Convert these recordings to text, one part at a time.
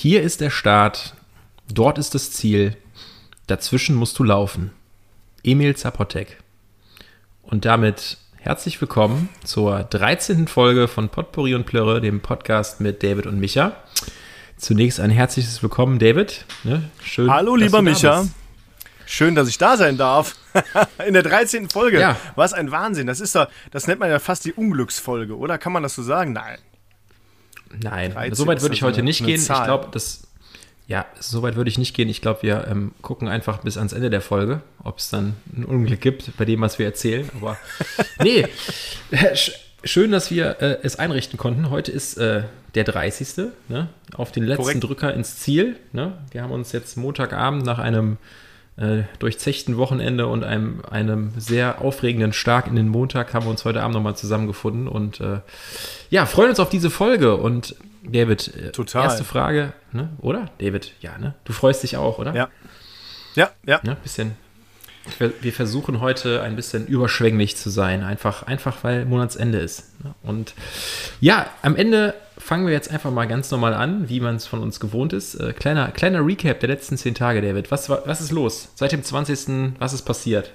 Hier ist der Start, dort ist das Ziel, dazwischen musst du laufen. Emil Zapotek. Und damit herzlich willkommen zur 13. Folge von Potpourri und Plörre, dem Podcast mit David und Micha. Zunächst ein herzliches Willkommen, David. Ne? Schön, Hallo, lieber Micha. Schön, dass ich da sein darf. In der 13. Folge. Ja. Was ein Wahnsinn. Das ist doch, das nennt man ja fast die Unglücksfolge, oder? Kann man das so sagen? Nein. Nein, soweit würde ich heute nicht gehen. Zahl. Ich glaube, das. Ja, soweit würde ich nicht gehen. Ich glaube, wir ähm, gucken einfach bis ans Ende der Folge, ob es dann ein Unglück gibt bei dem, was wir erzählen. Aber nee, schön, dass wir äh, es einrichten konnten. Heute ist äh, der 30. Ne? Auf den letzten Korrekt. Drücker ins Ziel. Ne? Wir haben uns jetzt Montagabend nach einem äh, durchzechten Wochenende und einem, einem sehr aufregenden Start in den Montag haben wir uns heute Abend nochmal zusammengefunden und äh, ja, freuen uns auf diese Folge. Und David, äh, Total. erste Frage, ne? oder? David, ja, ne? Du freust dich auch, oder? Ja. Ja, ja. ja bisschen. Wir versuchen heute ein bisschen überschwänglich zu sein, einfach, einfach weil Monatsende ist. Ne? Und ja, am Ende fangen wir jetzt einfach mal ganz normal an, wie man es von uns gewohnt ist. Äh, kleiner, kleiner Recap der letzten zehn Tage, David. Was, was ist los? Seit dem 20. Was ist passiert?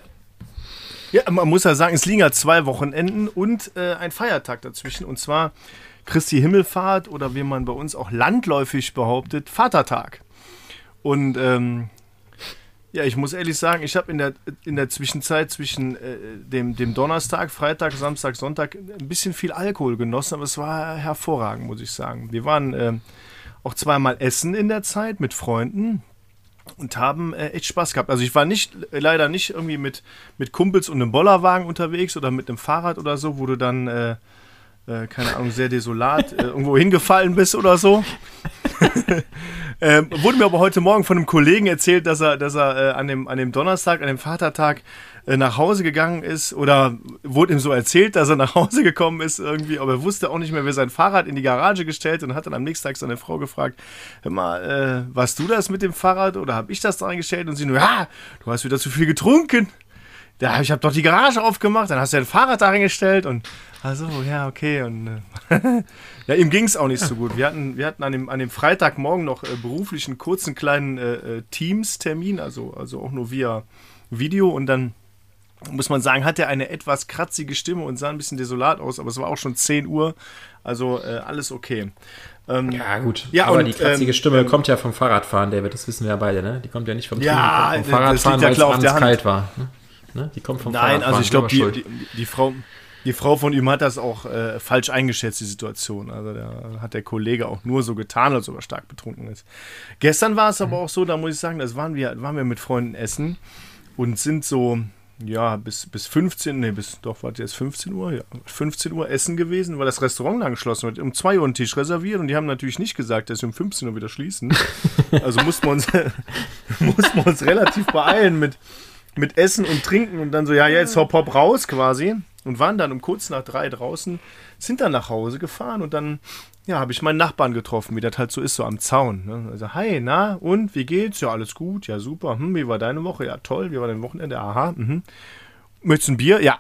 Ja, man muss ja sagen, es liegen ja zwei Wochenenden und äh, ein Feiertag dazwischen. Und zwar Christi Himmelfahrt oder wie man bei uns auch landläufig behauptet, Vatertag. Und ähm, ja, ich muss ehrlich sagen, ich habe in der, in der Zwischenzeit zwischen äh, dem, dem Donnerstag, Freitag, Samstag, Sonntag ein bisschen viel Alkohol genossen, aber es war hervorragend, muss ich sagen. Wir waren äh, auch zweimal essen in der Zeit mit Freunden und haben äh, echt Spaß gehabt. Also ich war nicht leider nicht irgendwie mit, mit Kumpels und einem Bollerwagen unterwegs oder mit einem Fahrrad oder so, wo du dann äh, äh, keine Ahnung, sehr desolat äh, irgendwo hingefallen bist oder so. ähm, wurde mir aber heute Morgen von einem Kollegen erzählt, dass er, dass er äh, an, dem, an dem Donnerstag, an dem Vatertag, äh, nach Hause gegangen ist oder wurde ihm so erzählt, dass er nach Hause gekommen ist irgendwie, aber er wusste auch nicht mehr, wer sein Fahrrad in die Garage gestellt und hat dann am nächsten Tag seine Frau gefragt, hör mal, äh, warst du das mit dem Fahrrad oder habe ich das da eingestellt? Und sie nur, ja, du hast wieder zu viel getrunken. Ja, ich habe doch die Garage aufgemacht, dann hast du ein Fahrrad da reingestellt und also ja, okay. Und äh, ja, ihm ging es auch nicht so gut. Wir hatten, wir hatten an dem, an dem Freitagmorgen noch äh, beruflich einen kurzen kleinen äh, äh, Teams-Termin, also, also auch nur via Video und dann muss man sagen, hat er eine etwas kratzige Stimme und sah ein bisschen desolat aus, aber es war auch schon 10 Uhr, also äh, alles okay. Ähm, ja, gut. Ja, aber und, die kratzige ähm, Stimme ähm, kommt ja vom Fahrradfahren, David, das wissen wir ja beide, ne? Die kommt ja nicht vom, ja, vom Fahrradfahren, weil es kalt war. Ne? Ne? Die kommt vom Nein, also ich glaube, die, die, die, Frau, die Frau von ihm hat das auch äh, falsch eingeschätzt, die Situation. Also da hat der Kollege auch nur so getan, als ob er stark betrunken ist. Gestern war es aber auch so, da muss ich sagen, das waren wir, waren wir mit Freunden essen und sind so, ja, bis, bis 15, nee, bis, doch, warte, jetzt 15 Uhr, ja, 15 Uhr essen gewesen, weil das Restaurant lang geschlossen wird. Um 2 Uhr einen Tisch reserviert und die haben natürlich nicht gesagt, dass sie um 15 Uhr wieder schließen. Also mussten wir uns, mussten wir uns relativ beeilen mit, mit Essen und Trinken und dann so, ja, jetzt hopp, hopp raus quasi. Und waren dann um kurz nach drei draußen, sind dann nach Hause gefahren und dann, ja, habe ich meinen Nachbarn getroffen, wie das halt so ist, so am Zaun. Ne? Also, hi, na, und, wie geht's? Ja, alles gut, ja, super. Hm, wie war deine Woche? Ja, toll, wie war dein Wochenende? Aha, mhm. Möchtest du ein Bier? Ja.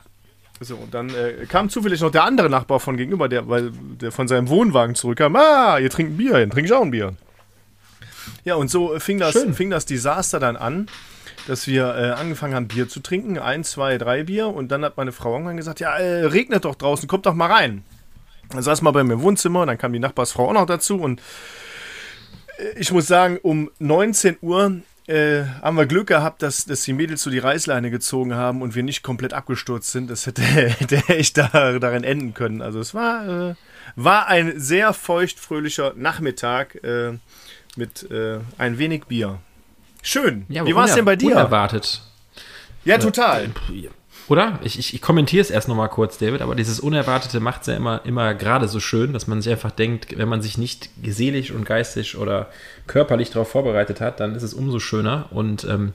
So, und dann äh, kam zufällig noch der andere Nachbar von gegenüber, der, weil der von seinem Wohnwagen zurückkam. Ah, ihr trinkt ein Bier, dann trinke ich auch ein Bier. Ja, und so fing das, fing das Desaster dann an dass wir äh, angefangen haben, Bier zu trinken. Ein, zwei, drei Bier. Und dann hat meine Frau irgendwann gesagt: Ja, äh, regnet doch draußen, kommt doch mal rein. Dann saß mal bei mir im Wohnzimmer, dann kam die Nachbarsfrau auch noch dazu. Und äh, ich muss sagen, um 19 Uhr äh, haben wir Glück gehabt, dass, dass die Mädels so die Reißleine gezogen haben und wir nicht komplett abgestürzt sind. Das hätte, hätte echt da, darin enden können. Also es war, äh, war ein sehr feuchtfröhlicher Nachmittag äh, mit äh, ein wenig Bier. Schön. Ja, Wie war es denn bei dir? Unerwartet. Ja, total. Oder? Ich, ich, ich kommentiere es erst nochmal kurz, David, aber dieses Unerwartete macht es ja immer, immer gerade so schön, dass man sich einfach denkt, wenn man sich nicht seelisch und geistig oder körperlich darauf vorbereitet hat, dann ist es umso schöner. Und ähm,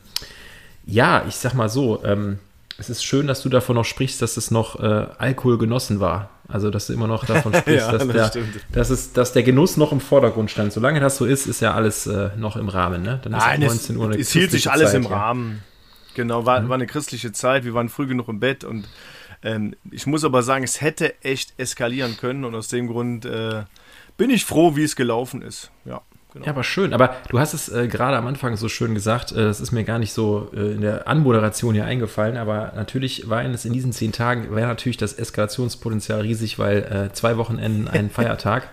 ja, ich sag mal so, ähm, es ist schön, dass du davon noch sprichst, dass es noch äh, Alkohol genossen war. Also, dass du immer noch davon sprichst, ja, dass, das der, dass, es, dass der Genuss noch im Vordergrund stand. Solange das so ist, ist ja alles äh, noch im Rahmen. Ne? Dann ist Nein, 19 Uhr eine Es hielt sich alles Zeit, im ja. Rahmen. Genau, war, mhm. war eine christliche Zeit. Wir waren früh genug im Bett und ähm, ich muss aber sagen, es hätte echt eskalieren können und aus dem Grund äh, bin ich froh, wie es gelaufen ist. Ja. Genau. Ja, aber schön. Aber du hast es äh, gerade am Anfang so schön gesagt, äh, das ist mir gar nicht so äh, in der Anmoderation hier eingefallen, aber natürlich war es in diesen zehn Tagen, wäre natürlich das Eskalationspotenzial riesig, weil äh, zwei Wochenenden ein Feiertag.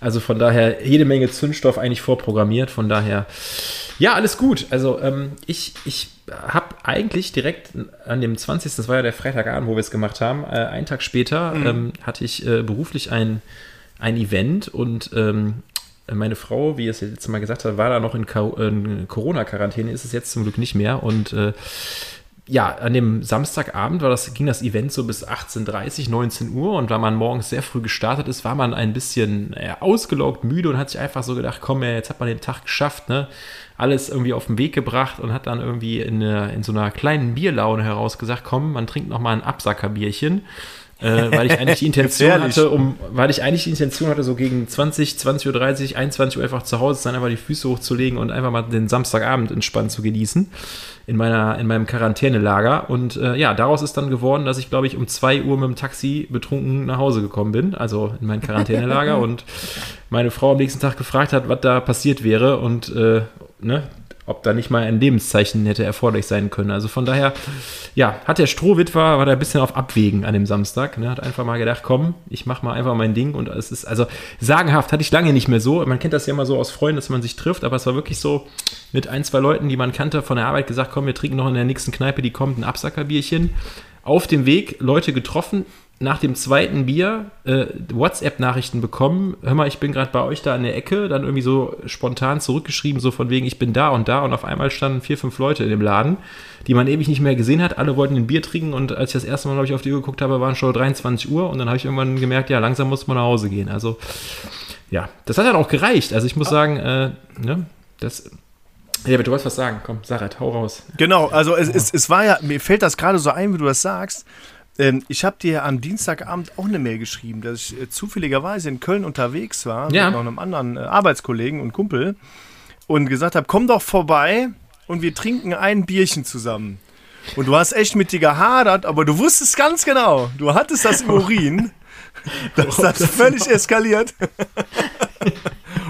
Also von daher jede Menge Zündstoff eigentlich vorprogrammiert. Von daher, ja, alles gut. Also ähm, ich, ich habe eigentlich direkt an dem 20., das war ja der Freitagabend, wo wir es gemacht haben, äh, einen Tag später mhm. ähm, hatte ich äh, beruflich ein ein Event und ähm, meine Frau, wie es jetzt mal gesagt hat, war da noch in, in Corona-Quarantäne, ist es jetzt zum Glück nicht mehr. Und äh, ja, an dem Samstagabend war das, ging das Event so bis 18.30, 19 Uhr und weil man morgens sehr früh gestartet ist, war man ein bisschen äh, ausgelaugt, müde und hat sich einfach so gedacht, komm, ja, jetzt hat man den Tag geschafft, ne? Alles irgendwie auf den Weg gebracht und hat dann irgendwie in, in so einer kleinen Bierlaune heraus gesagt, komm, man trinkt noch mal ein Absackerbierchen äh, weil ich eigentlich die Intention hatte, um, weil ich eigentlich die Intention hatte, so gegen 20, 20.30 Uhr, 21 Uhr einfach zu Hause sein, einfach die Füße hochzulegen und einfach mal den Samstagabend entspannt zu genießen in meiner, in meinem Quarantänelager. Und äh, ja, daraus ist dann geworden, dass ich, glaube ich, um 2 Uhr mit dem Taxi betrunken nach Hause gekommen bin, also in mein Quarantänelager. Und meine Frau am nächsten Tag gefragt hat, was da passiert wäre. Und äh, ne, ob da nicht mal ein Lebenszeichen hätte erforderlich sein können. Also von daher, ja, hat der Strohwitwer, war da ein bisschen auf Abwägen an dem Samstag, ne, hat einfach mal gedacht, komm, ich mach mal einfach mein Ding und es ist, also sagenhaft, hatte ich lange nicht mehr so. Man kennt das ja immer so aus Freunden, dass man sich trifft, aber es war wirklich so mit ein, zwei Leuten, die man kannte von der Arbeit gesagt, komm, wir trinken noch in der nächsten Kneipe, die kommt, ein Absackerbierchen. Auf dem Weg Leute getroffen, nach dem zweiten Bier äh, WhatsApp-Nachrichten bekommen, hör mal, ich bin gerade bei euch da in der Ecke, dann irgendwie so spontan zurückgeschrieben, so von wegen, ich bin da und da und auf einmal standen vier, fünf Leute in dem Laden, die man ewig nicht mehr gesehen hat, alle wollten ein Bier trinken und als ich das erste Mal, glaube ich, auf die Uhr geguckt habe, waren schon 23 Uhr und dann habe ich irgendwann gemerkt, ja, langsam muss man nach Hause gehen, also ja, das hat dann auch gereicht, also ich muss sagen, äh, ne, das... Ja, aber du wolltest was sagen. Komm, Sarat, hau raus. Genau, also es, es, es war ja, mir fällt das gerade so ein, wie du das sagst. Ähm, ich habe dir am Dienstagabend auch eine Mail geschrieben, dass ich äh, zufälligerweise in Köln unterwegs war ja. mit noch einem anderen äh, Arbeitskollegen und Kumpel und gesagt habe, komm doch vorbei und wir trinken ein Bierchen zusammen. Und du hast echt mit dir gehadert, aber du wusstest ganz genau, du hattest das im Urin, dass das völlig eskaliert.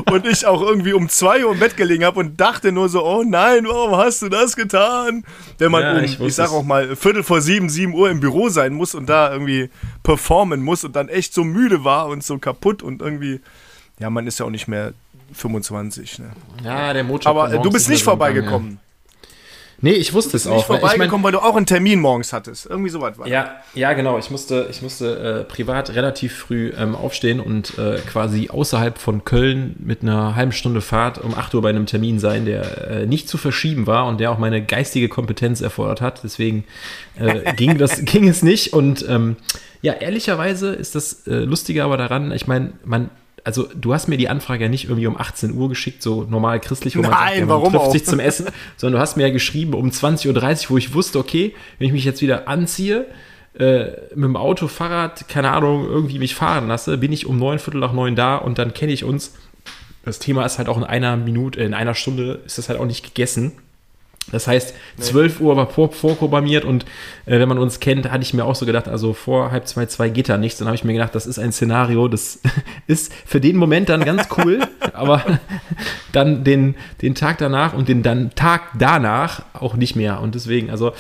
und ich auch irgendwie um zwei Uhr im Bett gelegen habe und dachte nur so, oh nein, warum hast du das getan? Wenn man ja, um, ich, ich sag auch mal, Viertel vor sieben, sieben Uhr im Büro sein muss und da irgendwie performen muss und dann echt so müde war und so kaputt und irgendwie, ja, man ist ja auch nicht mehr 25. Ne? Ja, der Motor. Aber du bist nicht vorbeigekommen. Nee, ich wusste es auch. Nicht vorbeigekommen, ich mein, weil du auch einen Termin morgens hattest. Irgendwie so weit war Ja, ja, genau. Ich musste, ich musste äh, privat relativ früh ähm, aufstehen und äh, quasi außerhalb von Köln mit einer halben Stunde Fahrt um 8 Uhr bei einem Termin sein, der äh, nicht zu verschieben war und der auch meine geistige Kompetenz erfordert hat. Deswegen äh, ging, das, ging es nicht. Und ähm, ja, ehrlicherweise ist das äh, Lustige aber daran, ich meine, man also du hast mir die Anfrage ja nicht irgendwie um 18 Uhr geschickt, so normal christlich, wo man, Nein, sagt, ja, man warum trifft auch? sich zum Essen, sondern du hast mir ja geschrieben um 20.30 Uhr, wo ich wusste, okay, wenn ich mich jetzt wieder anziehe, äh, mit dem Auto, Fahrrad, keine Ahnung, irgendwie mich fahren lasse, bin ich um neun Viertel nach neun da und dann kenne ich uns. Das Thema ist halt auch in einer Minute, in einer Stunde ist das halt auch nicht gegessen. Das heißt, nee. 12 Uhr war vor, vorprogrammiert und äh, wenn man uns kennt, hatte ich mir auch so gedacht, also vor halb zwei, zwei geht da nichts. Dann habe ich mir gedacht, das ist ein Szenario, das ist für den Moment dann ganz cool, aber dann den, den Tag danach und den dann Tag danach auch nicht mehr. Und deswegen, also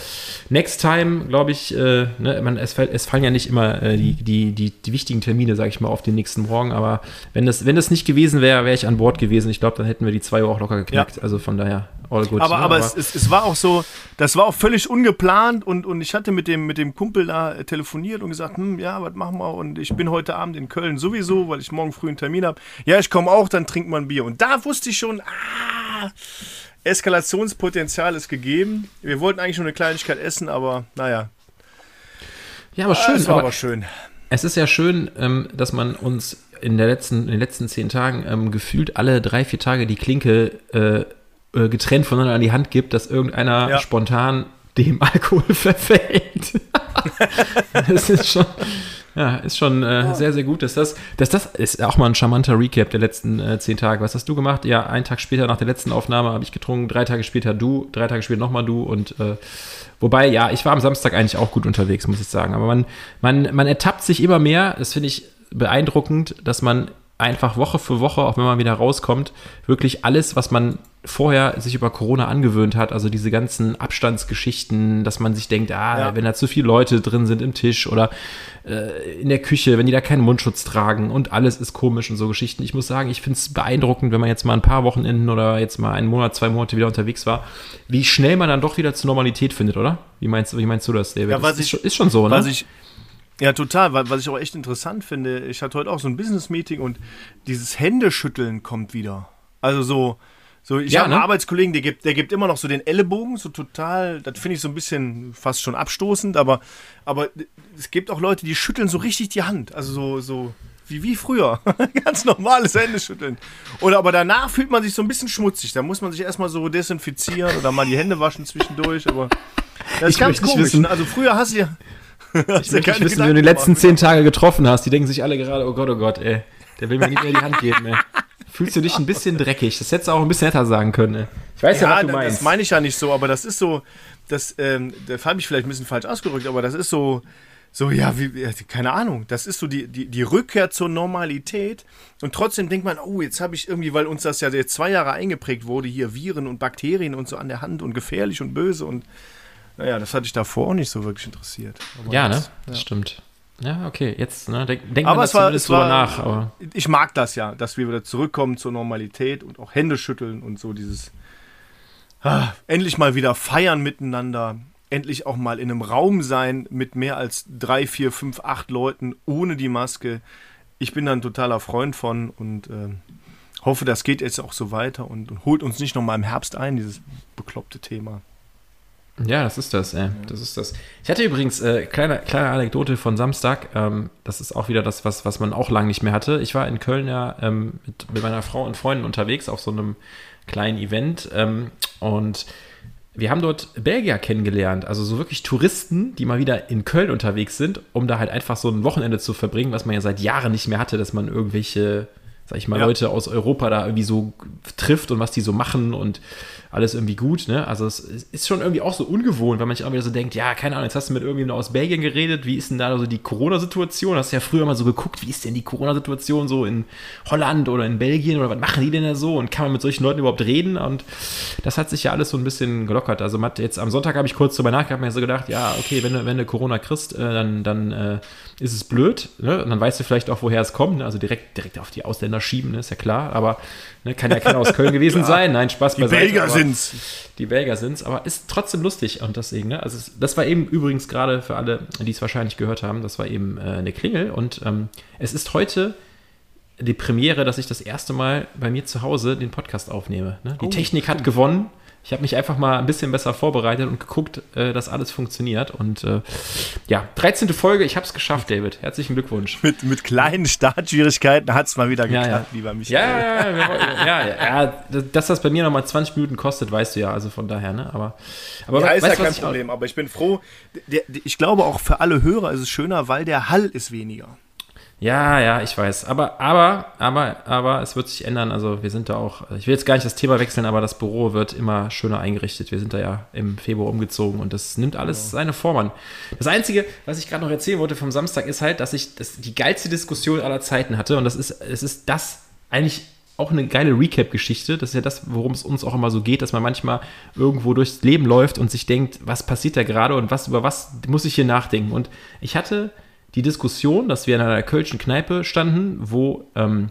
next time, glaube ich, äh, ne, man, es, es, fallen ja nicht immer äh, die, die, die, die, wichtigen Termine, sage ich mal, auf den nächsten Morgen, aber wenn das, wenn das nicht gewesen wäre, wäre ich an Bord gewesen. Ich glaube, dann hätten wir die zwei Uhr auch locker geknackt. Ja. Also von daher all good. Aber, ne? aber, aber es, es, es, war auch so, das war auch völlig ungeplant und, und ich hatte mit dem, mit dem Kumpel da telefoniert und gesagt, hm, ja, was machen wir? Und ich bin heute Abend in Köln sowieso, weil ich morgen früh einen Termin habe. Ja, ich komme auch, dann trinkt man Bier. Und da wusste ich schon, ah, Eskalationspotenzial ist gegeben. Wir wollten eigentlich nur eine Kleinigkeit essen, aber naja. Ja, aber schön. Es war aber, aber schön. Es ist ja schön, ähm, dass man uns in, der letzten, in den letzten zehn Tagen ähm, gefühlt alle drei, vier Tage die Klinke äh, äh, getrennt voneinander an die Hand gibt, dass irgendeiner ja. spontan dem Alkohol verfällt. das ist schon, ja, ist schon äh, ja. sehr, sehr gut. Dass das, dass das ist auch mal ein charmanter Recap der letzten äh, zehn Tage. Was hast du gemacht? Ja, einen Tag später nach der letzten Aufnahme habe ich getrunken, drei Tage später du, drei Tage später nochmal du und äh, wobei, ja, ich war am Samstag eigentlich auch gut unterwegs, muss ich sagen. Aber man, man, man ertappt sich immer mehr, das finde ich beeindruckend, dass man einfach Woche für Woche, auch wenn man wieder rauskommt, wirklich alles, was man vorher sich über Corona angewöhnt hat, also diese ganzen Abstandsgeschichten, dass man sich denkt, ah, ja. wenn da zu viele Leute drin sind im Tisch oder äh, in der Küche, wenn die da keinen Mundschutz tragen und alles ist komisch und so Geschichten. Ich muss sagen, ich finde es beeindruckend, wenn man jetzt mal ein paar Wochenenden oder jetzt mal einen Monat, zwei Monate wieder unterwegs war, wie schnell man dann doch wieder zur Normalität findet, oder? Wie meinst, wie meinst du das, David? Ja, was das ich, ist, ist schon so, ne? Was ich, ja, total, was ich auch echt interessant finde, ich hatte heute auch so ein Business-Meeting und dieses Händeschütteln kommt wieder. Also so, so, ich ja, habe einen ne? Arbeitskollegen, der gibt, der gibt immer noch so den Ellenbogen, so total, das finde ich so ein bisschen fast schon abstoßend, aber, aber es gibt auch Leute, die schütteln so richtig die Hand. Also so, so wie, wie früher. Ganz normales Händeschütteln. Oder aber danach fühlt man sich so ein bisschen schmutzig. Da muss man sich erstmal so desinfizieren oder mal die Hände waschen zwischendurch. Aber das ist ich ganz komisch. Wissen. Also früher hast du ja. Ich möchte nicht wissen, wenn du die letzten zehn Tage getroffen hast, die denken sich alle gerade, oh Gott, oh Gott, ey, der will mir nicht mehr die Hand geben, ey fühlst du dich ein bisschen dreckig. Das hättest du auch ein bisschen netter sagen können. Ne? Ich weiß ja, ja was du meinst. Das meine ich ja nicht so, aber das ist so, das, ähm, da habe ich vielleicht ein bisschen falsch ausgedrückt, aber das ist so, so, ja, wie, keine Ahnung, das ist so die, die, die Rückkehr zur Normalität und trotzdem denkt man, oh, jetzt habe ich irgendwie, weil uns das ja jetzt zwei Jahre eingeprägt wurde, hier Viren und Bakterien und so an der Hand und gefährlich und böse und naja, das hatte ich davor auch nicht so wirklich interessiert. Aber ja, jetzt, ne? Das ja. stimmt. Ja, okay, jetzt ne, denk, denk aber es war, es war, nach. Aber. Ich mag das ja, dass wir wieder zurückkommen zur Normalität und auch Hände schütteln und so dieses ah, endlich mal wieder feiern miteinander, endlich auch mal in einem Raum sein mit mehr als drei, vier, fünf, acht Leuten ohne die Maske. Ich bin da ein totaler Freund von und äh, hoffe, das geht jetzt auch so weiter und, und holt uns nicht nochmal im Herbst ein, dieses bekloppte Thema. Ja, das ist das, ey. Das ist das. Ich hatte übrigens äh, kleine, kleine Anekdote von Samstag. Ähm, das ist auch wieder das, was, was man auch lange nicht mehr hatte. Ich war in Köln ja ähm, mit, mit, meiner Frau und Freunden unterwegs auf so einem kleinen Event ähm, und wir haben dort Belgier kennengelernt, also so wirklich Touristen, die mal wieder in Köln unterwegs sind, um da halt einfach so ein Wochenende zu verbringen, was man ja seit Jahren nicht mehr hatte, dass man irgendwelche, sag ich mal, ja. Leute aus Europa da irgendwie so trifft und was die so machen und alles irgendwie gut. Ne? Also es ist schon irgendwie auch so ungewohnt, weil man sich auch wieder so denkt, ja, keine Ahnung, jetzt hast du mit irgendjemandem aus Belgien geredet, wie ist denn da so die Corona-Situation? Hast ja früher mal so geguckt, wie ist denn die Corona-Situation so in Holland oder in Belgien oder was machen die denn da so? Und kann man mit solchen Leuten überhaupt reden? Und das hat sich ja alles so ein bisschen gelockert. Also jetzt am Sonntag habe ich kurz darüber nachgedacht, mir so gedacht, ja, okay, wenn du, wenn du Corona kriegst, äh, dann, dann äh, ist es blöd. Ne? Und dann weißt du vielleicht auch, woher es kommt. Ne? Also direkt, direkt auf die Ausländer schieben, ne? ist ja klar. Aber Ne, kann ja keiner aus Köln gewesen sein. Nein, Spaß die beiseite. Die Belgier sind's. Die Belgier sind's, aber ist trotzdem lustig und deswegen, ne? Also es, das war eben übrigens gerade für alle, die es wahrscheinlich gehört haben, das war eben äh, eine Klingel und ähm, es ist heute die Premiere, dass ich das erste Mal bei mir zu Hause den Podcast aufnehme. Ne? Die oh, Technik hat gewonnen. Ich habe mich einfach mal ein bisschen besser vorbereitet und geguckt, äh, dass alles funktioniert. Und äh, ja, 13. Folge, ich habe es geschafft, David. Herzlichen Glückwunsch. Mit, mit kleinen Startschwierigkeiten hat es mal wieder geklappt, ja, ja. lieber Michael. Ja, ja, ja, ja, dass das bei mir nochmal 20 Minuten kostet, weißt du ja, also von daher, ne? Aber, aber ja, ist ja kein Problem, aber ich bin froh. Der, der, ich glaube auch für alle Hörer ist es schöner, weil der Hall ist weniger. Ja, ja, ich weiß. Aber, aber, aber, aber es wird sich ändern. Also wir sind da auch, ich will jetzt gar nicht das Thema wechseln, aber das Büro wird immer schöner eingerichtet. Wir sind da ja im Februar umgezogen und das nimmt alles seine Form an. Das Einzige, was ich gerade noch erzählen wollte vom Samstag, ist halt, dass ich das, die geilste Diskussion aller Zeiten hatte und das ist, es ist das eigentlich auch eine geile Recap-Geschichte. Das ist ja das, worum es uns auch immer so geht, dass man manchmal irgendwo durchs Leben läuft und sich denkt, was passiert da gerade und was, über was muss ich hier nachdenken. Und ich hatte die Diskussion, dass wir in einer kölschen Kneipe standen, wo ähm,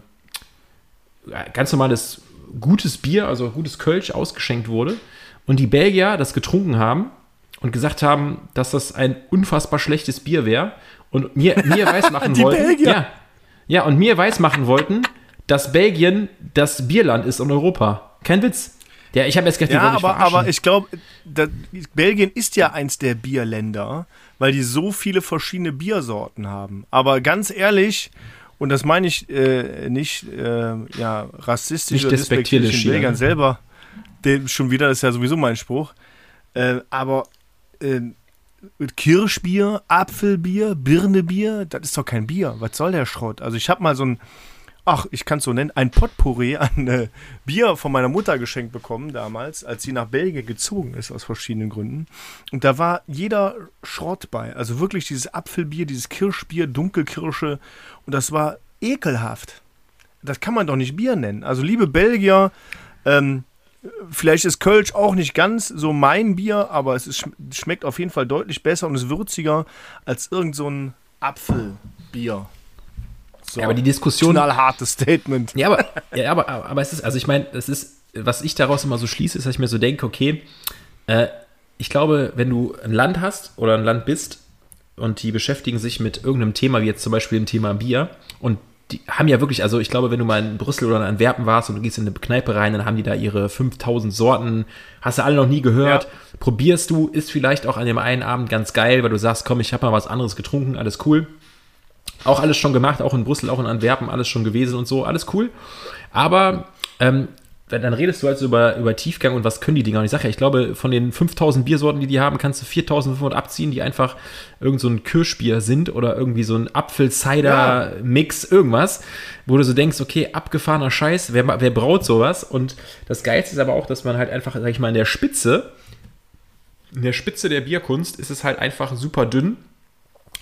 ganz normales gutes Bier, also gutes Kölsch ausgeschenkt wurde und die Belgier das getrunken haben und gesagt haben, dass das ein unfassbar schlechtes Bier wäre und mir, mir weismachen wollten, ja, ja, und mir weismachen wollten, dass Belgien das Bierland ist in Europa. Kein Witz. Ja, ich habe jetzt gedacht, ja, aber, aber ich glaube, Belgien ist ja eins der Bierländer weil die so viele verschiedene Biersorten haben. Aber ganz ehrlich, und das meine ich äh, nicht äh, ja, rassistisch nicht oder despektierlich den Belgern selber, den, schon wieder, das ist ja sowieso mein Spruch, äh, aber äh, Kirschbier, Apfelbier, Birnebier, das ist doch kein Bier. Was soll der Schrott? Also ich habe mal so ein ach, ich kann es so nennen, ein Potpourri an äh, Bier von meiner Mutter geschenkt bekommen damals, als sie nach Belgien gezogen ist, aus verschiedenen Gründen. Und da war jeder Schrott bei. Also wirklich dieses Apfelbier, dieses Kirschbier, Dunkelkirsche. Und das war ekelhaft. das kann man doch nicht Bier nennen. Also, liebe Belgier, ähm, vielleicht ist Kölsch auch nicht ganz so mein Bier, aber es ist, schmeckt auf jeden Fall deutlich besser und ist würziger als irgend so ein Apfelbier. So, ja, aber die Diskussion. Knallhartes Statement. Ja, aber, ja, aber, aber es ist, also ich meine, es ist, was ich daraus immer so schließe, ist, dass ich mir so denke, okay, äh, ich glaube, wenn du ein Land hast oder ein Land bist und die beschäftigen sich mit irgendeinem Thema, wie jetzt zum Beispiel dem Thema Bier, und die haben ja wirklich, also ich glaube, wenn du mal in Brüssel oder in Antwerpen warst und du gehst in eine Kneipe rein, dann haben die da ihre 5000 Sorten, hast du alle noch nie gehört, ja. probierst du, ist vielleicht auch an dem einen Abend ganz geil, weil du sagst, komm, ich habe mal was anderes getrunken, alles cool. Auch alles schon gemacht, auch in Brüssel, auch in Antwerpen, alles schon gewesen und so, alles cool. Aber ähm, dann redest du also über, über Tiefgang und was können die Dinger. Und ich sage ja, ich glaube, von den 5000 Biersorten, die die haben, kannst du 4500 abziehen, die einfach irgend so ein Kirschbier sind oder irgendwie so ein Apfel-Cider-Mix, irgendwas, wo du so denkst, okay, abgefahrener Scheiß, wer, wer braut sowas? Und das Geilste ist aber auch, dass man halt einfach, sag ich mal, in der Spitze, in der Spitze der Bierkunst ist es halt einfach super dünn.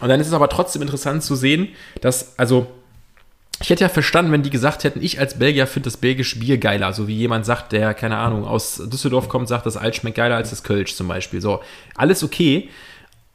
Und dann ist es aber trotzdem interessant zu sehen, dass, also ich hätte ja verstanden, wenn die gesagt hätten, ich als Belgier finde das belgische Bier geiler. So wie jemand sagt, der, keine Ahnung, aus Düsseldorf kommt, sagt, das Alt schmeckt geiler als das Kölsch zum Beispiel. So, alles okay.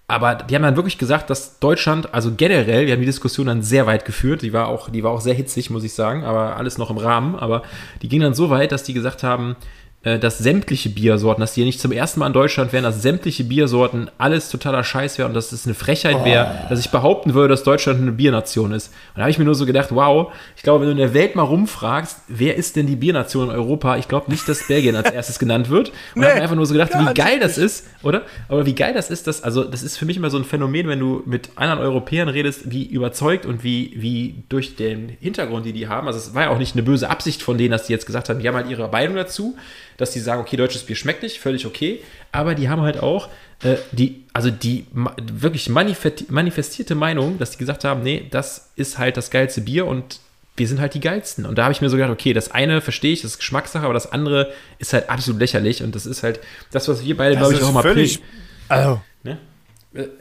Aber die haben dann wirklich gesagt, dass Deutschland, also generell, wir haben die Diskussion dann sehr weit geführt, die war auch, die war auch sehr hitzig, muss ich sagen, aber alles noch im Rahmen. Aber die ging dann so weit, dass die gesagt haben, dass sämtliche Biersorten, dass die ja nicht zum ersten Mal in Deutschland wären, dass sämtliche Biersorten alles totaler Scheiß wäre und dass es eine Frechheit wäre, oh. dass ich behaupten würde, dass Deutschland eine Biernation ist. Und da habe ich mir nur so gedacht, wow, ich glaube, wenn du in der Welt mal rumfragst, wer ist denn die Biernation in Europa, ich glaube nicht, dass Belgien als erstes genannt wird. Und nee, habe einfach nur so gedacht, wie geil das ist, oder? Aber wie geil das ist, dass, also das ist für mich immer so ein Phänomen, wenn du mit anderen Europäern redest, wie überzeugt und wie, wie durch den Hintergrund, die die haben, also es war ja auch nicht eine böse Absicht von denen, dass die jetzt gesagt haben, die haben halt ihre Meinung dazu, dass die sagen, okay, deutsches Bier schmeckt nicht, völlig okay, aber die haben halt auch äh, die, also die wirklich manifestierte Meinung, dass die gesagt haben, nee, das ist halt das geilste Bier und wir sind halt die geilsten. Und da habe ich mir so gedacht, okay, das eine verstehe ich, das ist Geschmackssache, aber das andere ist halt absolut lächerlich und das ist halt das, was wir beide, glaube ich, auch mal völlig, also, ne?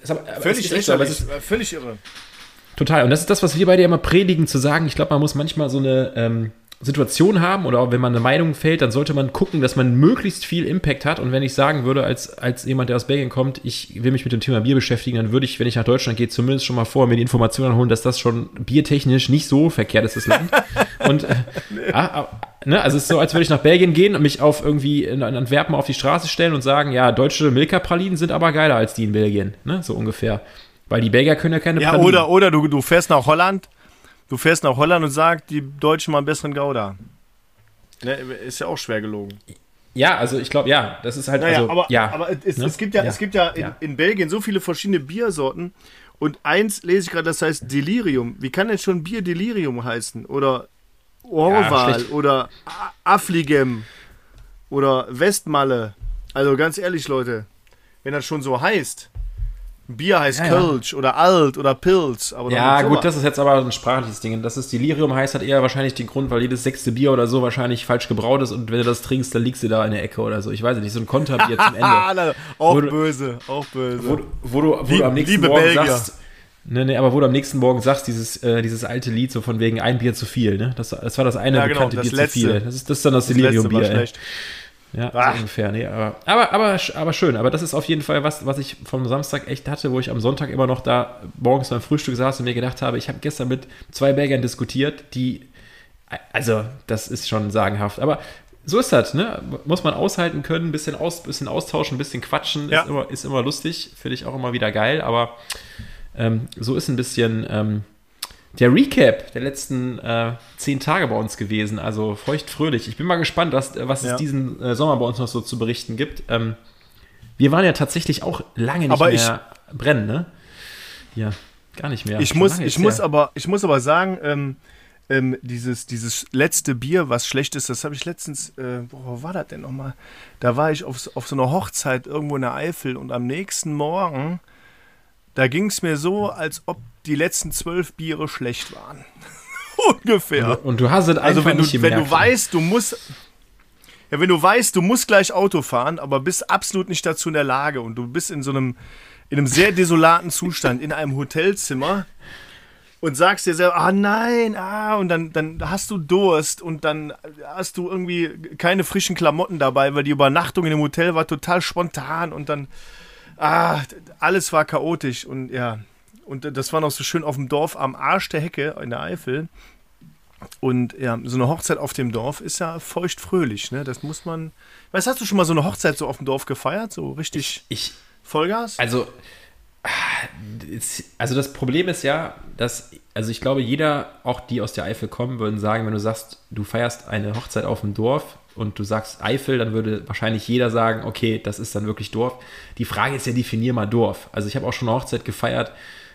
Aber, völlig, ist ist, völlig irre. Total. Und das ist das, was wir beide immer predigen, zu sagen, ich glaube, man muss manchmal so eine, ähm, Situation haben oder wenn man eine Meinung fällt, dann sollte man gucken, dass man möglichst viel Impact hat. Und wenn ich sagen würde, als, als jemand, der aus Belgien kommt, ich will mich mit dem Thema Bier beschäftigen, dann würde ich, wenn ich nach Deutschland gehe, zumindest schon mal vorher mir die Informationen holen, dass das schon biertechnisch nicht so verkehrt ist, das Land. und äh, nee. ah, ne, also es ist so, als würde ich nach Belgien gehen und mich auf irgendwie in, in Antwerpen auf die Straße stellen und sagen, ja, deutsche Milka-Pralinen sind aber geiler als die in Belgien. Ne, so ungefähr. Weil die Belgier können ja keine ja, Pralinen. Oder, oder du, du fährst nach Holland Du fährst nach Holland und sagst, die Deutschen mal einen besseren Gouda. Ne, ist ja auch schwer gelogen. Ja, also ich glaube, ja, das ist halt. Naja, also, aber, ja, aber es, ne? es gibt ja, ja, es gibt ja, in, ja, in, Belgien so viele verschiedene Biersorten und eins lese ich gerade, das heißt Delirium. Wie kann denn schon Bier Delirium heißen? Oder Orval ja, oder Affligem oder Westmalle? Also ganz ehrlich, Leute, wenn das schon so heißt, Bier heißt ja, Kölsch ja. oder Alt oder Pilz. Aber ja, gut, das ist jetzt aber ein sprachliches Ding. Das ist Delirium heißt hat eher wahrscheinlich den Grund, weil jedes sechste Bier oder so wahrscheinlich falsch gebraut ist und wenn du das trinkst, dann liegst du da in der Ecke oder so. Ich weiß nicht, so ein Konterbier zum Ende. auch du, böse, auch böse. Wo, wo du, wo Lieb, du am nächsten Liebe Morgen Belgier. sagst, Ne, ne, aber wo du am nächsten Morgen sagst, dieses, äh, dieses alte Lied so von wegen ein Bier zu viel, ne? Das, das war das eine ja, genau, bekannte das Bier letzte. zu viel. Das ist, das ist dann das, das Delirium-Bier. Ja, so ungefähr. Nee, aber, aber, aber, aber schön. Aber das ist auf jeden Fall was, was ich vom Samstag echt hatte, wo ich am Sonntag immer noch da morgens beim Frühstück saß und mir gedacht habe, ich habe gestern mit zwei Belgiern diskutiert, die, also das ist schon sagenhaft. Aber so ist das, ne? Muss man aushalten können, ein bisschen, aus, bisschen austauschen, ein bisschen quatschen, ja. ist, immer, ist immer lustig, finde ich auch immer wieder geil, aber ähm, so ist ein bisschen ähm, der Recap der letzten äh, zehn Tage bei uns gewesen. Also feucht fröhlich. Ich bin mal gespannt, was, was ja. es diesen äh, Sommer bei uns noch so zu berichten gibt. Ähm, wir waren ja tatsächlich auch lange nicht aber mehr ich, brennen, ne? Ja, gar nicht mehr. Ich muss, ich muss aber, ich muss aber sagen, ähm, ähm, dieses, dieses letzte Bier, was schlecht ist, das habe ich letztens, äh, wo war das denn nochmal? Da war ich auf, auf so einer Hochzeit irgendwo in der Eifel und am nächsten Morgen, da ging es mir so, als ob die letzten zwölf Biere schlecht waren. Ungefähr. Und, du hast es also wenn du, nicht wenn du weißt, du musst ja, wenn du weißt, du musst gleich Auto fahren, aber bist absolut nicht dazu in der Lage und du bist in so einem in einem sehr desolaten Zustand in einem Hotelzimmer und sagst dir selber, ah nein, ah, und dann, dann hast du Durst und dann hast du irgendwie keine frischen Klamotten dabei, weil die Übernachtung in dem Hotel war total spontan und dann, ah, alles war chaotisch und ja, und das war noch so schön auf dem Dorf am Arsch der Hecke in der Eifel. Und ja, so eine Hochzeit auf dem Dorf ist ja feuchtfröhlich, ne? Das muss man. Weißt hast du schon mal so eine Hochzeit so auf dem Dorf gefeiert? So richtig ich, ich Vollgas? Also, also das Problem ist ja, dass, also ich glaube, jeder, auch die aus der Eifel kommen, würden sagen, wenn du sagst, du feierst eine Hochzeit auf dem Dorf und du sagst Eifel, dann würde wahrscheinlich jeder sagen, okay, das ist dann wirklich Dorf. Die Frage ist ja, definier mal Dorf. Also ich habe auch schon eine Hochzeit gefeiert,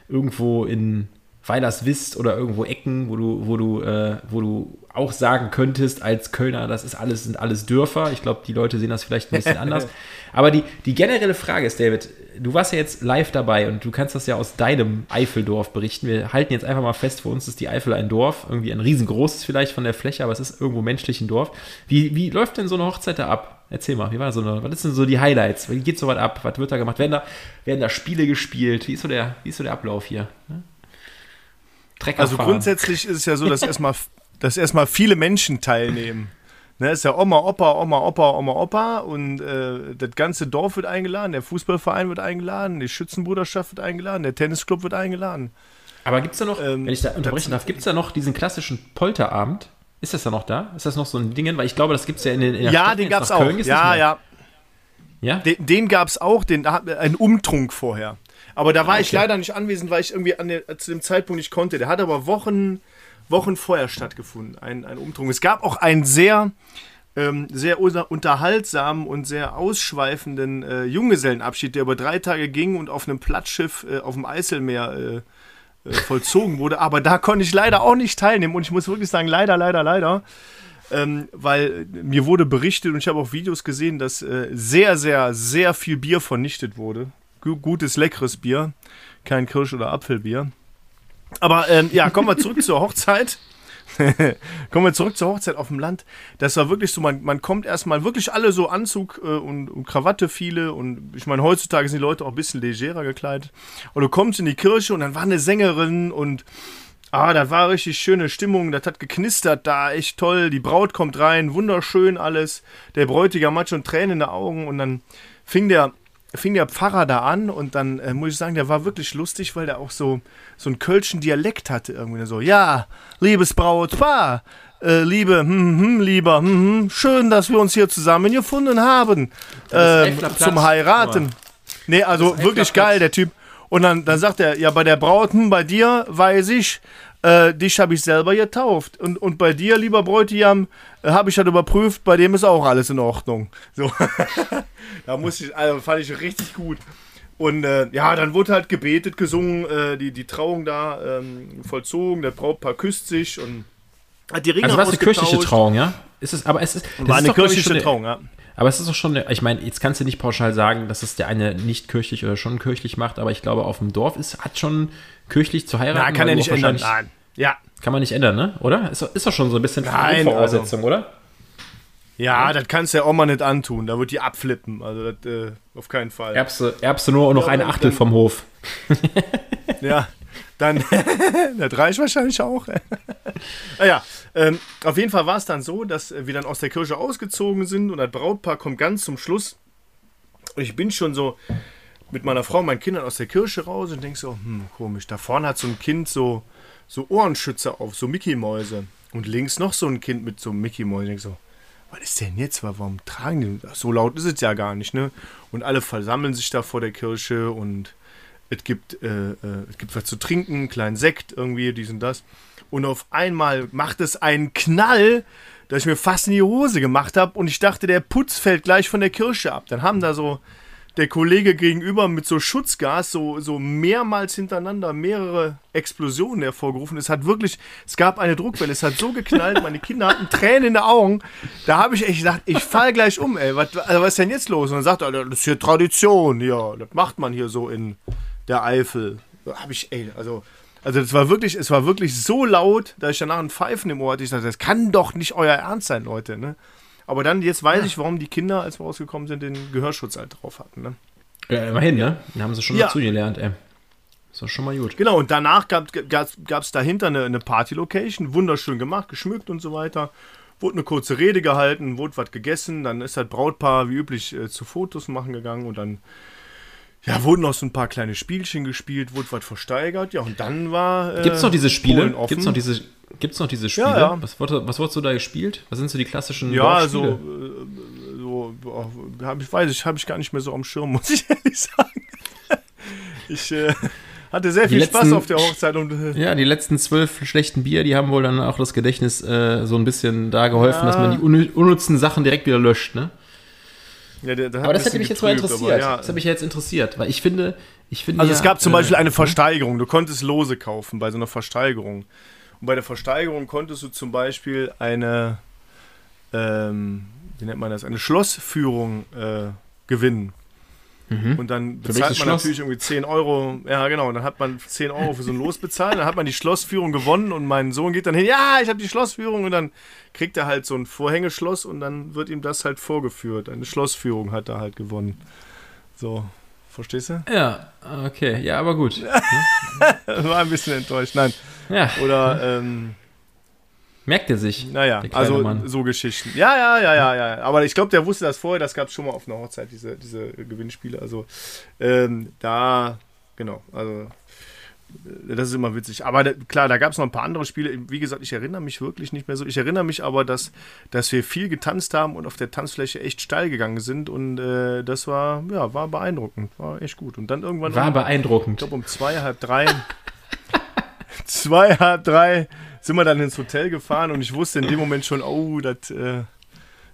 irgendwo in Weilerswist oder irgendwo Ecken, wo du, wo du, äh, wo du auch sagen könntest als Kölner, das ist alles, sind alles Dörfer. Ich glaube, die Leute sehen das vielleicht ein bisschen anders. Aber die, die generelle Frage ist, David, du warst ja jetzt live dabei und du kannst das ja aus deinem Eifeldorf berichten. Wir halten jetzt einfach mal fest, für uns ist die Eifel ein Dorf, irgendwie ein riesengroßes vielleicht von der Fläche, aber es ist irgendwo menschlich ein Dorf. Wie, wie läuft denn so eine Hochzeit da ab? Erzähl mal, wie war so eine, was denn so die Highlights? Wie geht so was ab? Was wird da gemacht? Werden da, werden da Spiele gespielt? Wie ist so der, wie ist so der Ablauf hier? Ne? also grundsätzlich ist es ja so, dass erstmal, dass erstmal viele Menschen teilnehmen. Ne, ist ja Oma, Opa, Oma, Opa, Oma, Opa und äh, das ganze Dorf wird eingeladen, der Fußballverein wird eingeladen, die Schützenbruderschaft wird eingeladen, der Tennisclub wird eingeladen. Aber gibt es da noch, ähm, wenn ich da unterbrechen darf, gibt es da noch diesen klassischen Polterabend? Ist das da noch da? Ist das noch so ein Ding? Weil ich glaube, das gibt es ja in, den, in der Ja, Stadt, den gab es auch. Köln, ja, ja. Ja? Den, den gab es auch, den, ein Umtrunk vorher. Aber da war okay. ich leider nicht anwesend, weil ich irgendwie der, zu dem Zeitpunkt nicht konnte. Der hat aber Wochen, Wochen vorher stattgefunden, ein, ein Umtrunk. Es gab auch einen sehr, ähm, sehr unterhaltsamen und sehr ausschweifenden äh, Junggesellenabschied, der über drei Tage ging und auf einem Plattschiff äh, auf dem Eiselmeer äh, äh, vollzogen wurde. Aber da konnte ich leider auch nicht teilnehmen. Und ich muss wirklich sagen, leider, leider, leider. Ähm, weil mir wurde berichtet und ich habe auch Videos gesehen, dass äh, sehr, sehr, sehr viel Bier vernichtet wurde. G gutes, leckeres Bier. Kein Kirsch- oder Apfelbier. Aber ähm, ja, kommen wir zurück zur Hochzeit. kommen wir zurück zur Hochzeit auf dem Land. Das war wirklich so, man, man kommt erstmal wirklich alle so Anzug äh, und, und, Krawatte viele und ich meine, heutzutage sind die Leute auch ein bisschen legerer gekleidet. Und du kommst in die Kirche und dann war eine Sängerin und ah, das war richtig schöne Stimmung, das hat geknistert da, echt toll. Die Braut kommt rein, wunderschön alles. Der Bräutigam hat schon Tränen in den Augen und dann fing der fing der Pfarrer da an und dann äh, muss ich sagen, der war wirklich lustig, weil der auch so, so einen kölschen Dialekt hatte. Irgendwie so, ja, liebes Brautpaar, äh, liebe, hm, hm, hm lieber, hm, hm, schön, dass wir uns hier zusammengefunden haben äh, zum Heiraten. Nee, also wirklich geil, der Typ. Und dann, dann sagt er, ja, bei der Braut, hm, bei dir weiß ich, äh, dich habe ich selber getauft. Und, und bei dir, lieber Bräutigam, äh, habe ich halt überprüft, bei dem ist auch alles in Ordnung. So. da muss ich, also fand ich richtig gut. Und äh, ja, dann wurde halt gebetet, gesungen, äh, die, die Trauung da ähm, vollzogen, der Brautpaar küsst sich und hat die Ringe Also was eine kirchliche Trauung, ja? Ist es, aber es ist, war eine kirchliche Trauung, ja. Aber es ist doch schon, ich meine, jetzt kannst du nicht pauschal sagen, dass es der eine nicht kirchlich oder schon kirchlich macht, aber ich glaube, auf dem Dorf ist, hat schon kirchlich zu heiraten. Na, kann er nicht ändern. Nein. Ja. Kann man nicht ändern, ne? Oder? Ist, ist doch schon so ein bisschen Nein, Voraussetzung, also, oder? Ja, ja, das kannst du ja auch mal nicht antun. Da wird die abflippen. Also, das, äh, auf keinen Fall. Erbst du, erbst du nur noch ja, eine Achtel vom Hof. ja, dann. das reicht wahrscheinlich auch. naja, ähm, auf jeden Fall war es dann so, dass wir dann aus der Kirche ausgezogen sind und das Brautpaar kommt ganz zum Schluss. Und ich bin schon so mit meiner Frau und meinen Kindern aus der Kirche raus und denke so, hm, komisch. Da vorne hat so ein Kind so so Ohrenschützer auf, so Mickey-Mäuse. Und links noch so ein Kind mit so Mickey-Mäuse. Ich so, was ist denn jetzt? Warum tragen die? So laut ist es ja gar nicht, ne? Und alle versammeln sich da vor der Kirche und es gibt, äh, äh, es gibt was zu trinken, einen kleinen Sekt irgendwie, dies und das. Und auf einmal macht es einen Knall, dass ich mir fast in die Hose gemacht habe und ich dachte, der Putz fällt gleich von der Kirche ab. Dann haben da so der Kollege gegenüber mit so Schutzgas so, so mehrmals hintereinander mehrere Explosionen hervorgerufen. Es hat wirklich, es gab eine Druckwelle, es hat so geknallt, meine Kinder hatten Tränen in den Augen. Da habe ich echt gedacht, ich fall gleich um, ey. Was, also was ist denn jetzt los? Und dann sagt er, das ist hier Tradition, ja, das macht man hier so in der Eifel. Habe ich, ey, also. Also das war wirklich, es war wirklich so laut, dass ich danach ein Pfeifen im Ohr hatte. Ich dachte, das kann doch nicht euer Ernst sein, Leute. Ne? Aber dann, jetzt weiß ich, warum die Kinder, als wir rausgekommen sind, den Gehörschutz halt drauf hatten. Ne? Ja, immerhin, ne? Dann haben sie schon ja. dazu gelernt, ey. Ist doch schon mal gut. Genau, und danach gab es dahinter eine, eine Party-Location, wunderschön gemacht, geschmückt und so weiter. Wurde eine kurze Rede gehalten, wurde was gegessen, dann ist das Brautpaar wie üblich äh, zu Fotos machen gegangen und dann ja, wurden noch so ein paar kleine Spielchen gespielt, wurde was versteigert, ja, und dann war. Äh, Gibt es noch diese Spiele? Gibt es noch diese, gibt's noch diese Spiele? Ja, ja. Was, wurde, was wurdest du da gespielt? Was sind so die klassischen Ja, so, äh, so hab ich, weiß ich, habe ich gar nicht mehr so am Schirm, muss ich ehrlich sagen. ich äh, hatte sehr viel letzten, Spaß auf der Hochzeit. Und, äh, ja, die letzten zwölf schlechten Bier, die haben wohl dann auch das Gedächtnis äh, so ein bisschen da geholfen, ja. dass man die unnützen Sachen direkt wieder löscht, ne? Ja, der, der aber das hätte mich jetzt mal interessiert. Ja. Das hat mich jetzt interessiert, weil ich finde, ich finde. Also ja, es gab zum äh, Beispiel eine Versteigerung. Du konntest Lose kaufen bei so einer Versteigerung. Und bei der Versteigerung konntest du zum Beispiel eine, ähm, wie nennt man das, eine Schlossführung äh, gewinnen. Mhm. Und dann bezahlt man natürlich irgendwie 10 Euro. Ja, genau. Und dann hat man 10 Euro für so ein Los bezahlt. Dann hat man die Schlossführung gewonnen und mein Sohn geht dann hin, ja, ich habe die Schlossführung. Und dann kriegt er halt so ein Vorhängeschloss und dann wird ihm das halt vorgeführt. Eine Schlossführung hat er halt gewonnen. So. Verstehst du? Ja, okay. Ja, aber gut. War ein bisschen enttäuscht. Nein. Ja. Oder, ähm, Merkt er sich. Naja, also Mann. so Geschichten. Ja, ja, ja, ja, ja. Aber ich glaube, der wusste das vorher, das gab es schon mal auf einer Hochzeit, diese, diese Gewinnspiele. Also ähm, da, genau, also das ist immer witzig. Aber da, klar, da gab es noch ein paar andere Spiele. Wie gesagt, ich erinnere mich wirklich nicht mehr so. Ich erinnere mich aber, dass, dass wir viel getanzt haben und auf der Tanzfläche echt steil gegangen sind. Und äh, das war, ja, war beeindruckend. War echt gut. Und dann irgendwann. War um, beeindruckend. Ich glaube, um zwei, halb drei. zwei, halb drei sind wir dann ins Hotel gefahren und ich wusste in dem Moment schon, oh, das äh,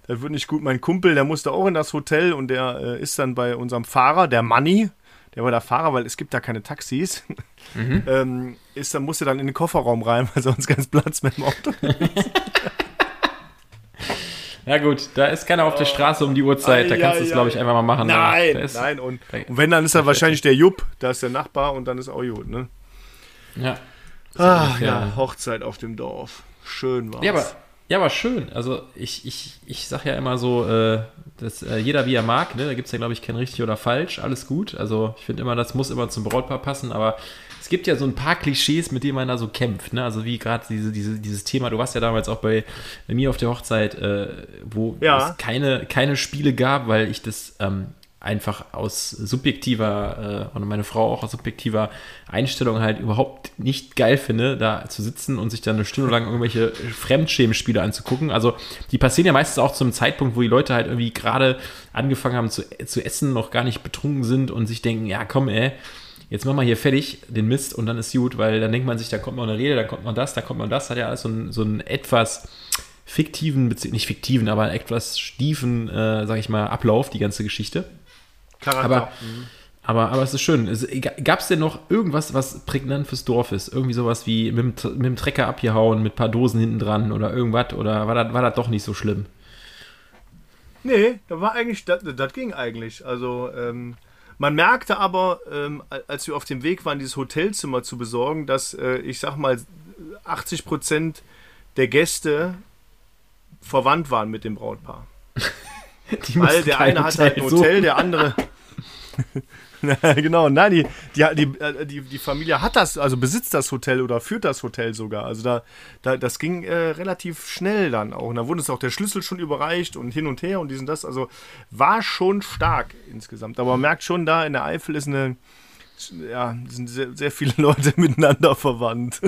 wird nicht gut. Mein Kumpel, der musste auch in das Hotel und der äh, ist dann bei unserem Fahrer, der Manni, der war der Fahrer, weil es gibt da keine Taxis, mhm. ähm, ist dann musste dann in den Kofferraum rein, weil sonst kein Platz mehr im Auto. Ja gut, da ist keiner auf der Straße um die Uhrzeit, da kannst du es, glaube ich, einfach mal machen. Ne? Nein, ist, nein. Und, und, wenn, dann ist er wahrscheinlich der Jupp, da ist der Nachbar und dann ist auch gut, ne? Ja. Ach ja, Hochzeit auf dem Dorf. Schön war's. Ja, aber, ja, aber schön. Also ich, ich, ich sag ja immer so, äh, dass äh, jeder wie er mag, ne? Da gibt es ja, glaube ich, kein richtig oder falsch. Alles gut. Also ich finde immer, das muss immer zum Brautpaar passen, aber es gibt ja so ein paar Klischees, mit denen man da so kämpft. Ne? Also wie gerade diese, diese, dieses Thema, du warst ja damals auch bei, bei mir auf der Hochzeit, äh, wo ja. es keine, keine Spiele gab, weil ich das ähm, einfach aus subjektiver äh, und meine Frau auch aus subjektiver Einstellung halt überhaupt nicht geil finde, da zu sitzen und sich dann eine Stunde lang irgendwelche Fremdschämenspiele anzugucken. Also die passieren ja meistens auch zum Zeitpunkt, wo die Leute halt irgendwie gerade angefangen haben zu, zu essen, noch gar nicht betrunken sind und sich denken, ja komm ey, jetzt machen wir hier fertig den Mist und dann ist gut, weil dann denkt man sich, da kommt noch eine Rede, da kommt noch das, da kommt noch das, hat ja alles so ein, so ein etwas fiktiven, nicht fiktiven, aber etwas stiefen, äh, sag ich mal, Ablauf, die ganze Geschichte. Charakter. Aber, mhm. aber, aber es ist schön. Gab es denn noch irgendwas, was prägnant fürs Dorf ist? Irgendwie sowas wie mit dem, mit dem Trecker abgehauen, mit ein paar Dosen hinten dran oder irgendwas? Oder war das, war das doch nicht so schlimm? Nee, da war eigentlich, das, das ging eigentlich. Also, ähm, man merkte aber, ähm, als wir auf dem Weg waren, dieses Hotelzimmer zu besorgen, dass, äh, ich sag mal, 80 Prozent der Gäste verwandt waren mit dem Brautpaar. Weil der eine hat halt ein Hotel, der andere. genau, nein, die, die, die, äh, die, die Familie hat das, also besitzt das Hotel oder führt das Hotel sogar. Also da, da das ging äh, relativ schnell dann auch. Und da wurde es auch der Schlüssel schon überreicht und hin und her und dies und das. Also war schon stark insgesamt. Aber man merkt schon, da in der Eifel ist eine, ja, sind sehr, sehr viele Leute miteinander verwandt.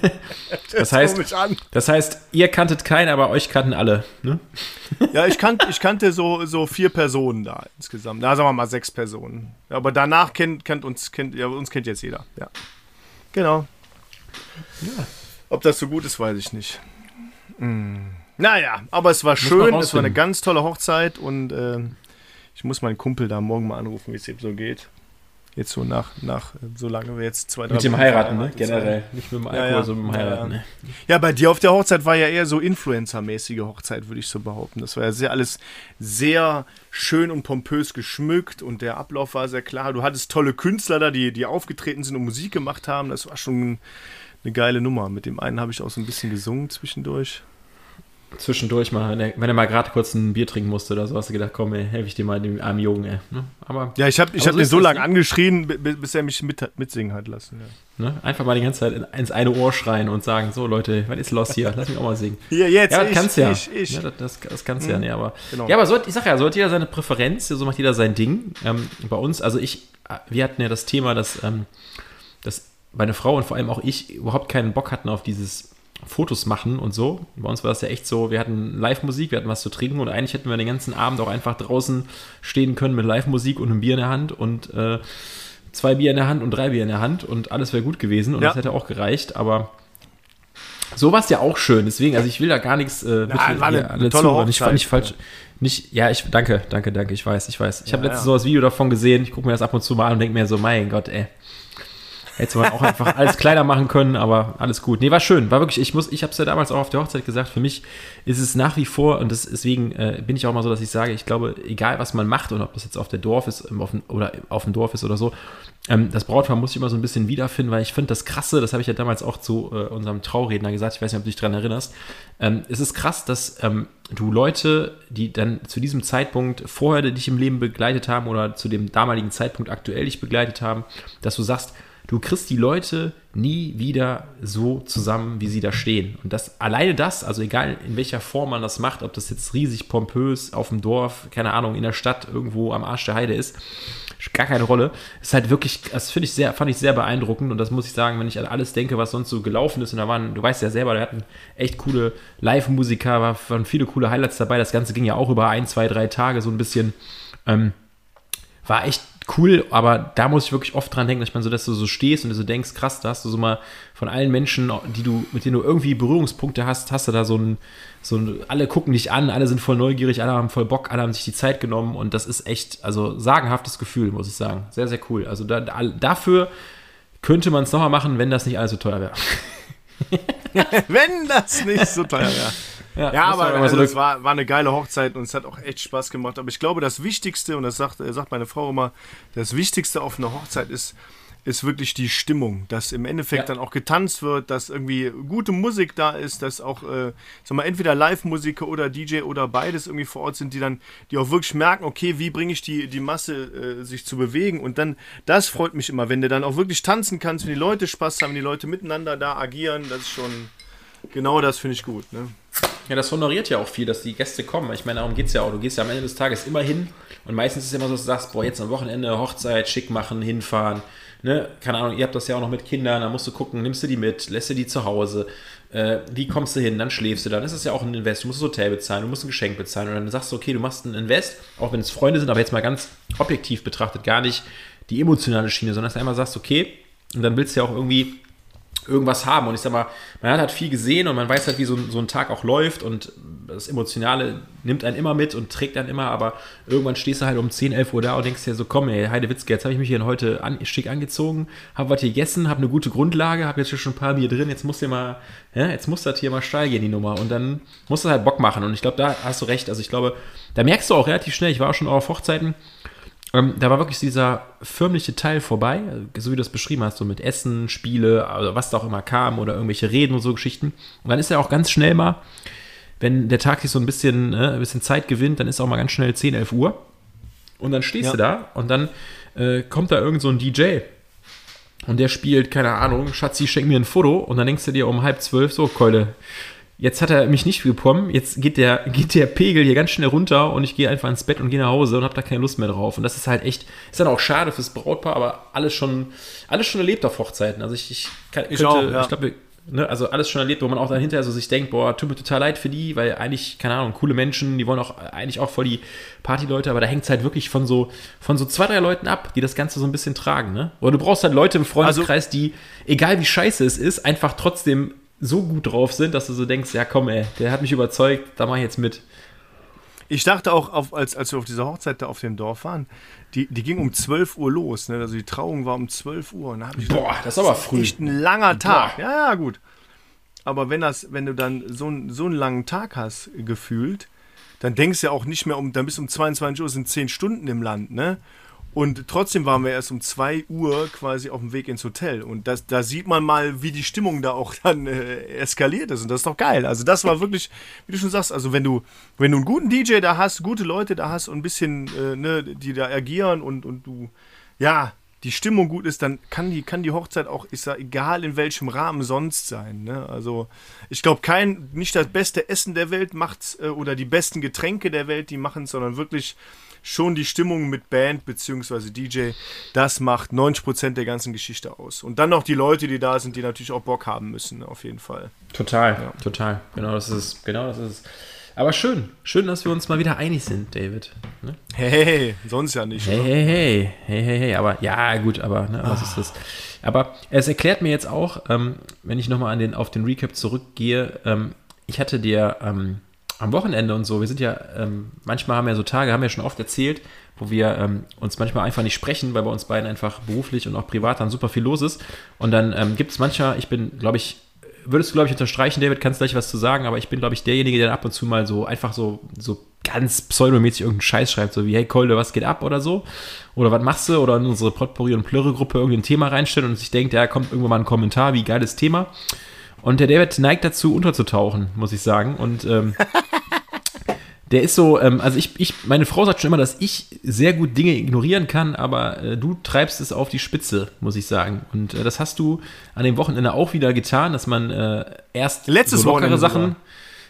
das, heißt, das heißt, ihr kanntet keinen, aber euch kannten alle. Ne? ja, ich, kannt, ich kannte so, so vier Personen da insgesamt. Da sagen wir mal sechs Personen. Aber danach kennt, kennt uns, kennt, ja, uns kennt jetzt jeder. Ja. Genau. Ja. Ob das so gut ist, weiß ich nicht. Hm. Naja, aber es war schön, es war eine ganz tolle Hochzeit und äh, ich muss meinen Kumpel da morgen mal anrufen, wie es ihm so geht. Jetzt so nach, nach so lange wir jetzt zwei, drei Mit dem Heiraten, ne? Generell. Nicht mit dem Alkohol, ja, ja. sondern mit dem Heiraten. Ja, ne? ja, bei dir auf der Hochzeit war ja eher so Influencer-mäßige Hochzeit, würde ich so behaupten. Das war ja sehr alles sehr schön und pompös geschmückt und der Ablauf war sehr klar. Du hattest tolle Künstler da, die, die aufgetreten sind und Musik gemacht haben. Das war schon eine geile Nummer. Mit dem einen habe ich auch so ein bisschen gesungen zwischendurch. Zwischendurch mal, wenn er mal gerade kurz ein Bier trinken musste oder so, hast du gedacht, komm, ey, helfe ich dir mal dem armen Jungen, ey. Ne? Aber, ja, ich habe ich hab so den so lange angeschrien, bis er mich mit, mitsingen hat lassen. Ja. Ne? Einfach mal die ganze Zeit ins eine Ohr schreien und sagen, so Leute, was ist los hier? Lass mich auch mal singen. Hier, jetzt, ja, das ich, kannst ja. Ich, ich. ja. Das, das kannst mhm. ja, ne, aber, genau. ja, aber so, ich sag ja, so hat jeder seine Präferenz, so macht jeder sein Ding. Ähm, bei uns, also ich, wir hatten ja das Thema, dass, ähm, dass meine Frau und vor allem auch ich überhaupt keinen Bock hatten auf dieses Fotos machen und so. Bei uns war das ja echt so, wir hatten Live-Musik, wir hatten was zu trinken und eigentlich hätten wir den ganzen Abend auch einfach draußen stehen können mit Live-Musik und einem Bier in der Hand und äh, zwei Bier in der Hand und drei Bier in der Hand und alles wäre gut gewesen und ja. das hätte auch gereicht, aber so war es ja auch schön, deswegen, also ich will da gar nichts äh, bitte, ja, war eine, tolle zu, ich fand nicht falsch. Nicht, ja, ich danke, danke, danke, ich weiß, ich weiß. Ich ja, habe letztens so das Video davon gesehen, ich gucke mir das ab und zu mal an und denke mir so, mein Gott, ey. Hätte man auch einfach alles kleiner machen können, aber alles gut. Nee, war schön. War wirklich, ich muss, ich habe es ja damals auch auf der Hochzeit gesagt, für mich ist es nach wie vor, und das, deswegen äh, bin ich auch mal so, dass ich sage, ich glaube, egal was man macht und ob das jetzt auf der Dorf ist auf dem, oder auf dem Dorf ist oder so, ähm, das Brautpaar muss ich immer so ein bisschen wiederfinden, weil ich finde das Krasse, das habe ich ja damals auch zu äh, unserem Trauredner gesagt, ich weiß nicht, ob du dich daran erinnerst, ähm, es ist krass, dass ähm, du Leute, die dann zu diesem Zeitpunkt vorher dich im Leben begleitet haben oder zu dem damaligen Zeitpunkt aktuell dich begleitet haben, dass du sagst, du kriegst die Leute nie wieder so zusammen, wie sie da stehen. Und das alleine das, also egal in welcher Form man das macht, ob das jetzt riesig pompös auf dem Dorf, keine Ahnung, in der Stadt irgendwo am Arsch der Heide ist, gar keine Rolle. Ist halt wirklich, das finde ich sehr, fand ich sehr beeindruckend und das muss ich sagen, wenn ich an alles denke, was sonst so gelaufen ist und da waren, du weißt ja selber, da hatten echt coole Live-Musiker, waren viele coole Highlights dabei. Das Ganze ging ja auch über ein, zwei, drei Tage so ein bisschen. Ähm, war echt cool, aber da muss ich wirklich oft dran denken, dass man so, dass du so stehst und du so denkst, krass, da hast du so mal von allen Menschen, die du, mit denen du irgendwie Berührungspunkte hast, hast du da so ein, so ein, alle gucken dich an, alle sind voll neugierig, alle haben voll Bock, alle haben sich die Zeit genommen und das ist echt, also sagenhaftes Gefühl, muss ich sagen. Sehr, sehr cool. Also da, da, dafür könnte man es nochmal machen, wenn das nicht allzu teuer wäre. wenn das nicht so teuer wäre. Ja, ja aber also, so es war, war eine geile Hochzeit und es hat auch echt Spaß gemacht. Aber ich glaube, das Wichtigste, und das sagt, sagt meine Frau immer, das Wichtigste auf einer Hochzeit ist, ist wirklich die Stimmung, dass im Endeffekt ja. dann auch getanzt wird, dass irgendwie gute Musik da ist, dass auch, äh, sag mal, entweder Live-Musiker oder DJ oder beides irgendwie vor Ort sind, die dann, die auch wirklich merken, okay, wie bringe ich die, die Masse äh, sich zu bewegen und dann, das freut mich immer, wenn du dann auch wirklich tanzen kannst, wenn die Leute Spaß haben, wenn die Leute miteinander da agieren, das ist schon, genau das finde ich gut, ne? Ja, das honoriert ja auch viel, dass die Gäste kommen. Ich meine, darum geht es ja auch. Du gehst ja am Ende des Tages immer hin und meistens ist es immer so, dass du sagst, boah, jetzt am Wochenende Hochzeit, schick machen, hinfahren. Ne? Keine Ahnung, ihr habt das ja auch noch mit Kindern, da musst du gucken, nimmst du die mit, lässt du die zu Hause, äh, wie kommst du hin, dann schläfst du, dann ist es ja auch ein Invest, du musst das Hotel bezahlen, du musst ein Geschenk bezahlen und dann sagst du, okay, du machst ein Invest, auch wenn es Freunde sind, aber jetzt mal ganz objektiv betrachtet, gar nicht die emotionale Schiene, sondern dass du einmal sagst, okay, und dann willst du ja auch irgendwie irgendwas haben. Und ich sag mal, man hat halt viel gesehen und man weiß halt, wie so, so ein Tag auch läuft und das Emotionale nimmt einen immer mit und trägt einen immer, aber irgendwann stehst du halt um 10, 11 Uhr da und denkst dir so, komm ey, Heidewitzke, jetzt habe ich mich hier heute an, schick angezogen, habe was hier gegessen, habe eine gute Grundlage, habe jetzt schon ein paar Bier drin, jetzt muss dir mal, ja, jetzt muss das hier mal steil gehen, die Nummer. Und dann muss das halt Bock machen. Und ich glaube, da hast du recht. Also ich glaube, da merkst du auch relativ schnell, ich war auch schon auf Hochzeiten, ähm, da war wirklich dieser förmliche Teil vorbei, so wie du das beschrieben hast, so mit Essen, Spiele, also was da auch immer kam oder irgendwelche Reden und so Geschichten. Und dann ist ja auch ganz schnell mal, wenn der Tag sich so ein bisschen, äh, ein bisschen Zeit gewinnt, dann ist auch mal ganz schnell 10, 11 Uhr. Und dann stehst ja. du da und dann äh, kommt da irgend so ein DJ und der spielt, keine Ahnung, Schatzi, schenk mir ein Foto und dann denkst du dir um halb zwölf so, Keule, Jetzt hat er mich nicht bekommen. Jetzt geht der, geht der Pegel hier ganz schnell runter und ich gehe einfach ins Bett und gehe nach Hause und habe da keine Lust mehr drauf. Und das ist halt echt, ist dann auch schade fürs Brautpaar, aber alles schon, alles schon erlebt auf Hochzeiten. Also ich, ich, kann, ich könnte, ja. ich glaube, ne, also alles schon erlebt, wo man auch dann hinterher so sich denkt, boah, tut mir total leid für die, weil eigentlich, keine Ahnung, coole Menschen, die wollen auch eigentlich auch voll die Partyleute, aber da hängt es halt wirklich von so, von so zwei, drei Leuten ab, die das Ganze so ein bisschen tragen, ne? Oder du brauchst halt Leute im Freundeskreis, also, die, egal wie scheiße es ist, einfach trotzdem so gut drauf sind, dass du so denkst, ja komm ey, der hat mich überzeugt, da mach ich jetzt mit. Ich dachte auch, auf, als, als wir auf dieser Hochzeit da auf dem Dorf waren, die, die ging um 12 Uhr los. Ne? Also die Trauung war um 12 Uhr. Boah, gedacht, das ist aber früh. Echt ein langer Tag. Boah. Ja, ja, gut. Aber wenn, das, wenn du dann so, so einen langen Tag hast, gefühlt, dann denkst du ja auch nicht mehr um, dann bis um 22 Uhr sind 10 Stunden im Land, ne? Und trotzdem waren wir erst um 2 Uhr quasi auf dem Weg ins Hotel. Und das, da sieht man mal, wie die Stimmung da auch dann äh, eskaliert ist. Und das ist doch geil. Also das war wirklich, wie du schon sagst, also wenn du, wenn du einen guten DJ da hast, gute Leute da hast und ein bisschen, äh, ne, die da agieren und, und du, ja, die Stimmung gut ist, dann kann die, kann die Hochzeit auch, ist ja egal in welchem Rahmen sonst sein. Ne? Also ich glaube, kein, nicht das beste Essen der Welt macht äh, oder die besten Getränke der Welt, die machen sondern wirklich schon die Stimmung mit Band bzw. DJ, das macht 90% der ganzen Geschichte aus. Und dann noch die Leute, die da sind, die natürlich auch Bock haben müssen, auf jeden Fall. Total, ja. total. Genau das ist Genau das ist aber schön, schön, dass wir uns mal wieder einig sind, David. Ne? Hey, hey, hey, sonst ja nicht. Hey, oder? hey, hey, hey, hey, hey, aber ja, gut, aber ne, was ah. ist das? Aber es erklärt mir jetzt auch, ähm, wenn ich nochmal den, auf den Recap zurückgehe, ähm, ich hatte dir ähm, am Wochenende und so, wir sind ja, ähm, manchmal haben wir so Tage, haben wir schon oft erzählt, wo wir ähm, uns manchmal einfach nicht sprechen, weil bei uns beiden einfach beruflich und auch privat dann super viel los ist. Und dann ähm, gibt es manchmal, ich bin, glaube ich, würdest du, glaube ich, unterstreichen, David, kannst gleich was zu sagen, aber ich bin, glaube ich, derjenige, der ab und zu mal so einfach so, so ganz pseudomäßig irgendeinen Scheiß schreibt, so wie, hey Kolde, was geht ab oder so? Oder was machst du? Oder in unsere Potpourri- und Plörre-Gruppe irgendein Thema reinstellen und sich denkt, ja, kommt irgendwann mal ein Kommentar, wie geiles Thema. Und der David neigt dazu, unterzutauchen, muss ich sagen. Und ähm, der ist so, ähm, also ich, ich, meine Frau sagt schon immer, dass ich sehr gut Dinge ignorieren kann, aber äh, du treibst es auf die Spitze, muss ich sagen. Und äh, das hast du an dem Wochenende auch wieder getan, dass man äh, erst Letztes so lockere Sachen. Sogar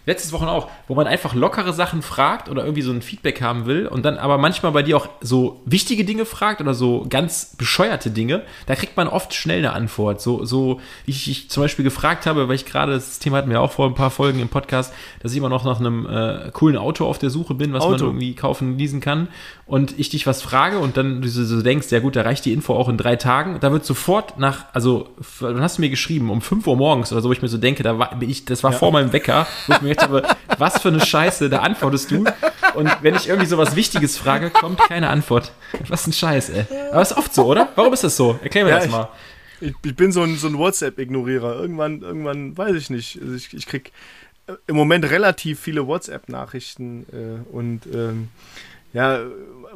letztes Wochen auch, wo man einfach lockere Sachen fragt oder irgendwie so ein Feedback haben will und dann aber manchmal bei dir auch so wichtige Dinge fragt oder so ganz bescheuerte Dinge, da kriegt man oft schnell eine Antwort. So, so wie ich, ich zum Beispiel gefragt habe, weil ich gerade, das Thema hatten wir auch vor ein paar Folgen im Podcast, dass ich immer noch nach einem äh, coolen Auto auf der Suche bin, was Auto. man irgendwie kaufen, leasen kann und ich dich was frage und dann du so denkst, ja gut, da reicht die Info auch in drei Tagen, da wird sofort nach, also dann hast du mir geschrieben um 5 Uhr morgens oder so, wo ich mir so denke, da war ich, das war ja. vor meinem Wecker, wo ich mir gedacht habe, was für eine Scheiße, da antwortest du. Und wenn ich irgendwie so was Wichtiges frage, kommt keine Antwort. Was ein Scheiß, ey. Aber ist oft so, oder? Warum ist das so? Erklär mir ja, das mal. Ich, ich, bin so ein, so ein WhatsApp-Ignorierer. Irgendwann, irgendwann, weiß ich nicht. Also ich, ich krieg äh, im Moment relativ viele WhatsApp-Nachrichten äh, und ähm, ja,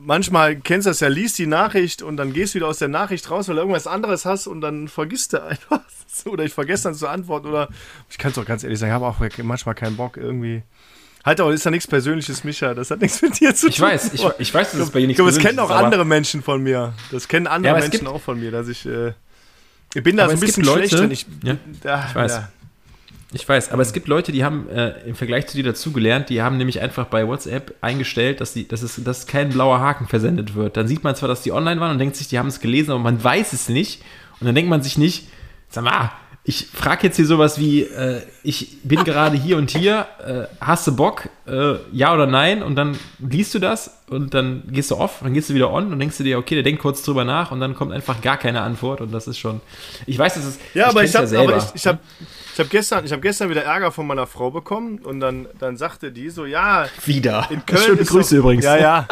manchmal kennst du das ja, liest die Nachricht und dann gehst du wieder aus der Nachricht raus, weil du irgendwas anderes hast und dann vergisst du einfach. Oder ich vergesse dann zu antworten oder ich kann es doch ganz ehrlich sagen, ich habe auch manchmal keinen Bock irgendwie. Halt aber, ist ja nichts Persönliches, Micha. Das hat nichts mit dir zu ich tun. Weiß, ich, ich weiß, dass es bei dir nichts Persönliches ist. Das kennen auch andere Menschen von mir. Das kennen andere ja, Menschen auch von mir, dass ich. Äh, ich bin da so ein bisschen Leute, schlecht, wenn ich. Ja, da, ich weiß. Ja. Ich weiß, aber es gibt Leute, die haben äh, im Vergleich zu dir dazugelernt, die haben nämlich einfach bei WhatsApp eingestellt, dass, die, dass, es, dass kein blauer Haken versendet wird. Dann sieht man zwar, dass die online waren und denkt sich, die haben es gelesen, aber man weiß es nicht. Und dann denkt man sich nicht, sag mal, ich frage jetzt hier sowas wie, äh, ich bin gerade hier und hier, äh, hast du Bock, äh, ja oder nein? Und dann liest du das und dann gehst du off, dann gehst du wieder on und denkst du dir, okay, der denkt kurz drüber nach und dann kommt einfach gar keine Antwort und das ist schon, ich weiß, das ist, ja, ich aber ich habe, ja aber ich, ich habe ich habe gestern, hab gestern wieder Ärger von meiner Frau bekommen und dann, dann sagte die so, ja. Wieder. In Köln schöne Grüße so, übrigens. Ja, ja.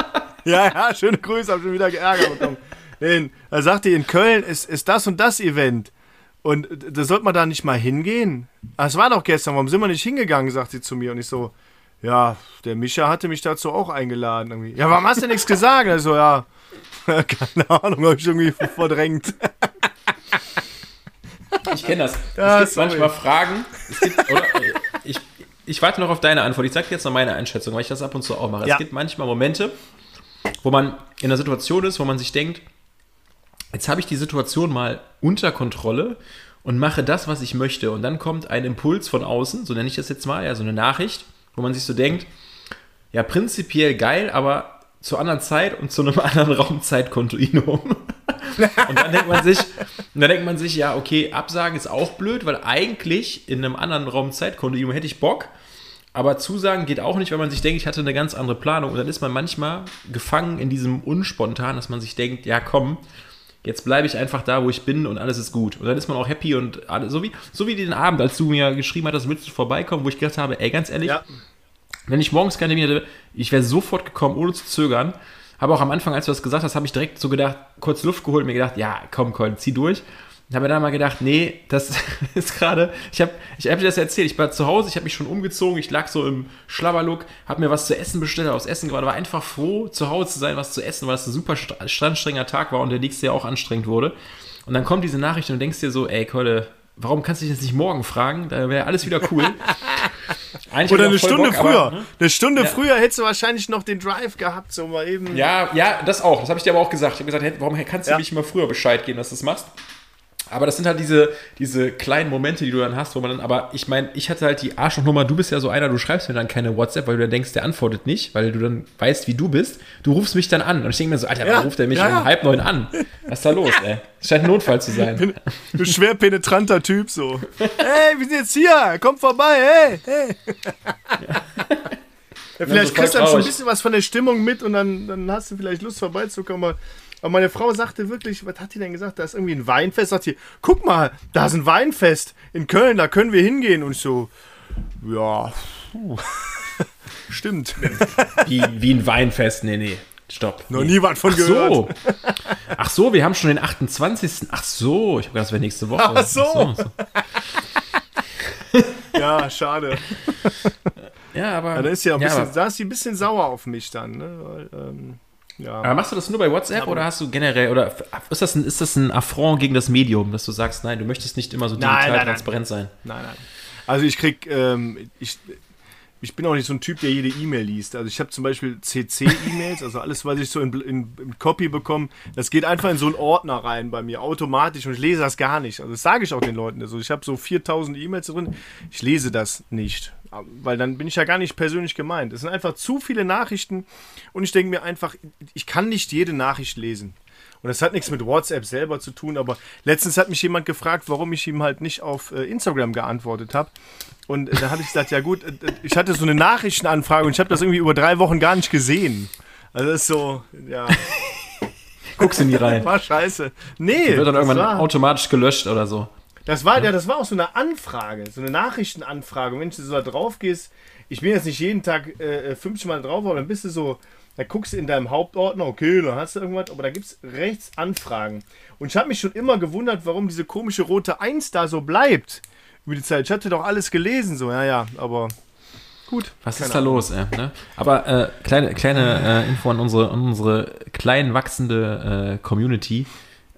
Ja, ja, schöne Grüße, habe schon wieder Ärger bekommen. Nee, da sagte die, in Köln ist, ist das und das Event. Und da sollte man da nicht mal hingehen. Ah, es war doch gestern, warum sind wir nicht hingegangen, sagt sie zu mir. Und ich so, ja, der Micha hatte mich dazu auch eingeladen. Irgendwie. Ja, warum hast du nichts gesagt? Also, ja, keine Ahnung, habe ich irgendwie verdrängt. Ich kenne das. Ja, es gibt sorry. manchmal Fragen. Gibt, oder, ich, ich warte noch auf deine Antwort. Ich sage dir jetzt noch meine Einschätzung, weil ich das ab und zu auch mache. Ja. Es gibt manchmal Momente, wo man in einer Situation ist, wo man sich denkt, jetzt habe ich die Situation mal unter Kontrolle und mache das, was ich möchte. Und dann kommt ein Impuls von außen, so nenne ich das jetzt mal, ja, so eine Nachricht, wo man sich so denkt, ja, prinzipiell geil, aber zur anderen Zeit und zu einem anderen Raumzeitkontinuum. und dann denkt man sich, dann denkt man sich, ja, okay, Absagen ist auch blöd, weil eigentlich in einem anderen Raumzeitkontinuum hätte ich Bock. Aber Zusagen geht auch nicht, weil man sich denkt, ich hatte eine ganz andere Planung. Und dann ist man manchmal gefangen in diesem Unspontan, dass man sich denkt, ja komm, jetzt bleibe ich einfach da, wo ich bin und alles ist gut. Und dann ist man auch happy und alles, so wie, so wie den Abend, als du mir geschrieben hattest, willst du vorbeikommen, wo ich gedacht habe, ey, ganz ehrlich, ja. wenn ich morgens keine Termin hätte, ich wäre sofort gekommen, ohne zu zögern. Habe auch am Anfang, als du das gesagt hast, habe ich direkt so gedacht, kurz Luft geholt und mir gedacht, ja, komm, komm, zieh durch. Und habe dann mal gedacht, nee, das ist gerade, ich habe ich hab dir das erzählt, ich war zu Hause, ich habe mich schon umgezogen, ich lag so im Schlabberlook, habe mir was zu essen bestellt, aufs Essen gerade, war einfach froh, zu Hause zu sein, was zu essen, weil es ein super anstrengendender Tag war und der nächste ja auch anstrengend wurde. Und dann kommt diese Nachricht und du denkst dir so, ey, Keule, warum kannst du dich jetzt nicht morgen fragen? Da wäre alles wieder cool. Oder eine Stunde Bock, früher. Aber, ne? Eine Stunde ja. früher hättest du wahrscheinlich noch den Drive gehabt, so mal eben. Ja, ja, das auch. Das habe ich dir aber auch gesagt. Ich habe gesagt, hey, warum kannst du ja. nicht mal früher Bescheid geben, dass du das machst? Aber das sind halt diese, diese kleinen Momente, die du dann hast, wo man dann, aber ich meine, ich hatte halt die Arschlochnummer, du bist ja so einer, du schreibst mir dann keine WhatsApp, weil du dann denkst, der antwortet nicht, weil du dann weißt, wie du bist. Du rufst mich dann an. Und ich denke mir so, Alter, ja, warum ruft er mich ja, um halb neun an? Was ist da los, ey? Das scheint ein Notfall zu sein. Du schwer penetranter Typ so. hey, wir sind jetzt hier, komm vorbei, hey, hey. Ja. Ja, vielleicht kriegst du dann schon ein bisschen was von der Stimmung mit und dann, dann hast du vielleicht Lust vorbeizukommen. Aber meine Frau sagte wirklich, was hat die denn gesagt? Da ist irgendwie ein Weinfest. Sagt sie, guck mal, da ist ein Weinfest in Köln, da können wir hingehen. Und ich so, ja, stimmt. Wie, wie ein Weinfest? Nee, nee. Stopp. Noch nie was von Ach gehört. So. Ach so, wir haben schon den 28. Ach so, ich gedacht, das wäre nächste Woche. Ach so. Ach so, so. ja, schade. Ja, aber. Ja, da, ist ja ja, bisschen, da ist sie ein bisschen sauer auf mich dann. Ne? Weil, ähm, ja. Aber machst du das nur bei WhatsApp oder hast du generell, oder ist das, ein, ist das ein Affront gegen das Medium, dass du sagst, nein, du möchtest nicht immer so digital nein, nein, transparent nein. sein? Nein, nein. Also ich krieg, ähm, ich, ich bin auch nicht so ein Typ, der jede E-Mail liest. Also ich habe zum Beispiel CC-E-Mails, also alles, was ich so in, in, in, Copy bekomme, das geht einfach in so einen Ordner rein bei mir, automatisch und ich lese das gar nicht. Also das sage ich auch den Leuten. Also ich habe so 4000 E-Mails drin, ich lese das nicht weil dann bin ich ja gar nicht persönlich gemeint. Es sind einfach zu viele Nachrichten und ich denke mir einfach, ich kann nicht jede Nachricht lesen. Und das hat nichts mit WhatsApp selber zu tun, aber letztens hat mich jemand gefragt, warum ich ihm halt nicht auf äh, Instagram geantwortet habe. Und äh, da hatte ich gesagt, ja gut, äh, ich hatte so eine Nachrichtenanfrage und ich habe das irgendwie über drei Wochen gar nicht gesehen. Also das ist so, ja. Guckst du nie rein. War scheiße. Nee. Die wird dann irgendwann war, automatisch gelöscht oder so. Das war, ja. ja. das war auch so eine Anfrage, so eine Nachrichtenanfrage. Und wenn du so da drauf gehst, ich bin jetzt nicht jeden Tag äh, 50 Mal drauf, aber dann bist du so, da guckst du in deinem Hauptordner, okay, dann hast du irgendwas, aber da gibt es rechts Anfragen. Und ich habe mich schon immer gewundert, warum diese komische rote 1 da so bleibt über die Zeit. Ich hatte doch alles gelesen, so, ja, ja, aber gut. Was ist da Ahnung. los, ey, ne? Aber äh, kleine, kleine äh, Info an unsere, an unsere klein wachsende äh, Community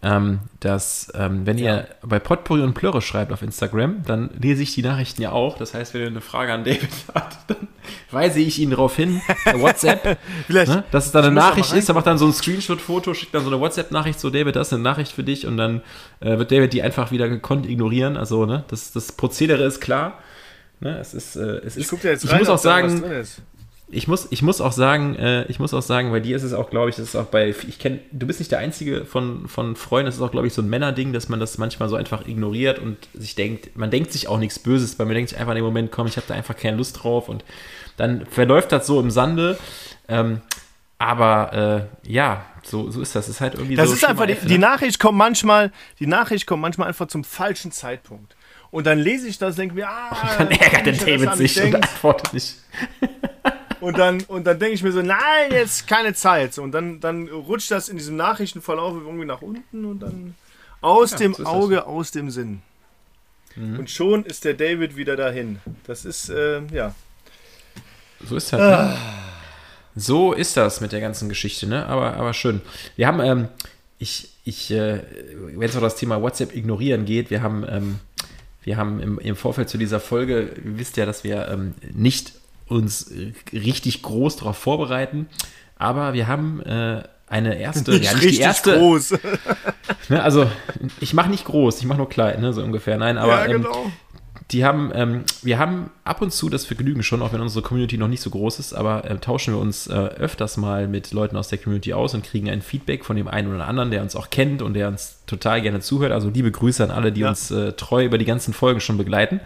ähm, dass ähm, wenn ja. ihr bei Potpourri und Plörre schreibt auf Instagram, dann lese ich die Nachrichten ja auch. Das heißt, wenn ihr eine Frage an David habt, dann weise ich ihn darauf hin, WhatsApp, ne, dass es dann eine Nachricht ist, er macht dann so ein Screenshot-Foto, schickt dann so eine WhatsApp-Nachricht so, David, das ist eine Nachricht für dich und dann äh, wird David die einfach wieder gekonnt ignorieren. Also, ne, das, das Prozedere ist klar. Ne, es ist, äh, es ist, ich, jetzt ich muss auch sagen, ich muss, ich muss auch sagen, äh, ich muss auch sagen, bei dir ist es auch, glaube ich, das ist auch bei, ich kenne, du bist nicht der einzige von, von Freunden, das ist auch, glaube ich, so ein Männerding, dass man das manchmal so einfach ignoriert und sich denkt, man denkt sich auch nichts Böses, weil man denkt sich einfach in dem Moment, komm, ich habe da einfach keine Lust drauf und dann verläuft das so im Sande. Ähm, aber äh, ja, so, so ist das. Das ist halt irgendwie das so. ist einfach, die, die ne? Nachricht kommt manchmal, die Nachricht kommt manchmal einfach zum falschen Zeitpunkt. Und dann lese ich das, denke mir, ah, und dann ärgert der David sich und antwortet nicht. Und dann, und dann denke ich mir so, nein, jetzt keine Zeit. Und dann, dann rutscht das in diesem Nachrichtenverlauf irgendwie nach unten und dann aus ja, dem so Auge, das. aus dem Sinn. Mhm. Und schon ist der David wieder dahin. Das ist, äh, ja. So ist das. Ne? Ah. Ne? So ist das mit der ganzen Geschichte, ne? Aber, aber schön. Wir haben, ähm, ich, ich, äh, wenn es um das Thema WhatsApp ignorieren geht, wir haben, ähm, wir haben im, im Vorfeld zu dieser Folge, ihr wisst ja, dass wir ähm, nicht uns richtig groß darauf vorbereiten. Aber wir haben äh, eine erste, nicht ja, nicht die erste. groß. Ne, also ich mache nicht groß, ich mache nur klein, ne, so ungefähr. Nein, aber ja, genau. ähm, die haben, ähm, wir haben ab und zu das Vergnügen schon, auch wenn unsere Community noch nicht so groß ist, aber äh, tauschen wir uns äh, öfters mal mit Leuten aus der Community aus und kriegen ein Feedback von dem einen oder anderen, der uns auch kennt und der uns total gerne zuhört. Also liebe Grüße an alle, die ja. uns äh, treu über die ganzen Folgen schon begleiten.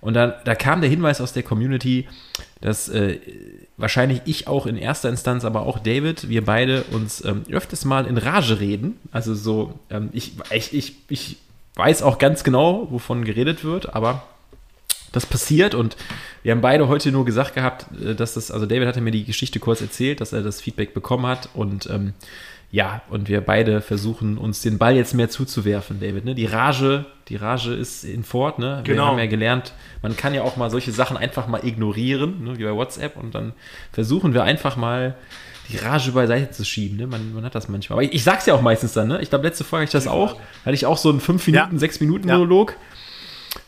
Und dann, da kam der Hinweis aus der Community, dass äh, wahrscheinlich ich auch in erster Instanz, aber auch David, wir beide uns ähm, öfters mal in Rage reden. Also so, ähm, ich, ich, ich, ich weiß auch ganz genau, wovon geredet wird, aber das passiert und wir haben beide heute nur gesagt gehabt, äh, dass das, also David hatte mir die Geschichte kurz erzählt, dass er das Feedback bekommen hat und ähm, ja, und wir beide versuchen uns den Ball jetzt mehr zuzuwerfen, David. Ne? Die Rage, die Rage ist in Fort, ne? Wir genau. haben ja gelernt, man kann ja auch mal solche Sachen einfach mal ignorieren, ne? wie bei WhatsApp, und dann versuchen wir einfach mal Rage beiseite zu schieben. Ne? Man, man hat das manchmal. Aber ich, ich sag's ja auch meistens dann, ne? Ich glaube, letzte Folge hatte ich das auch. Hatte ich auch so einen 5 Minuten, 6 ja. Minuten Monolog.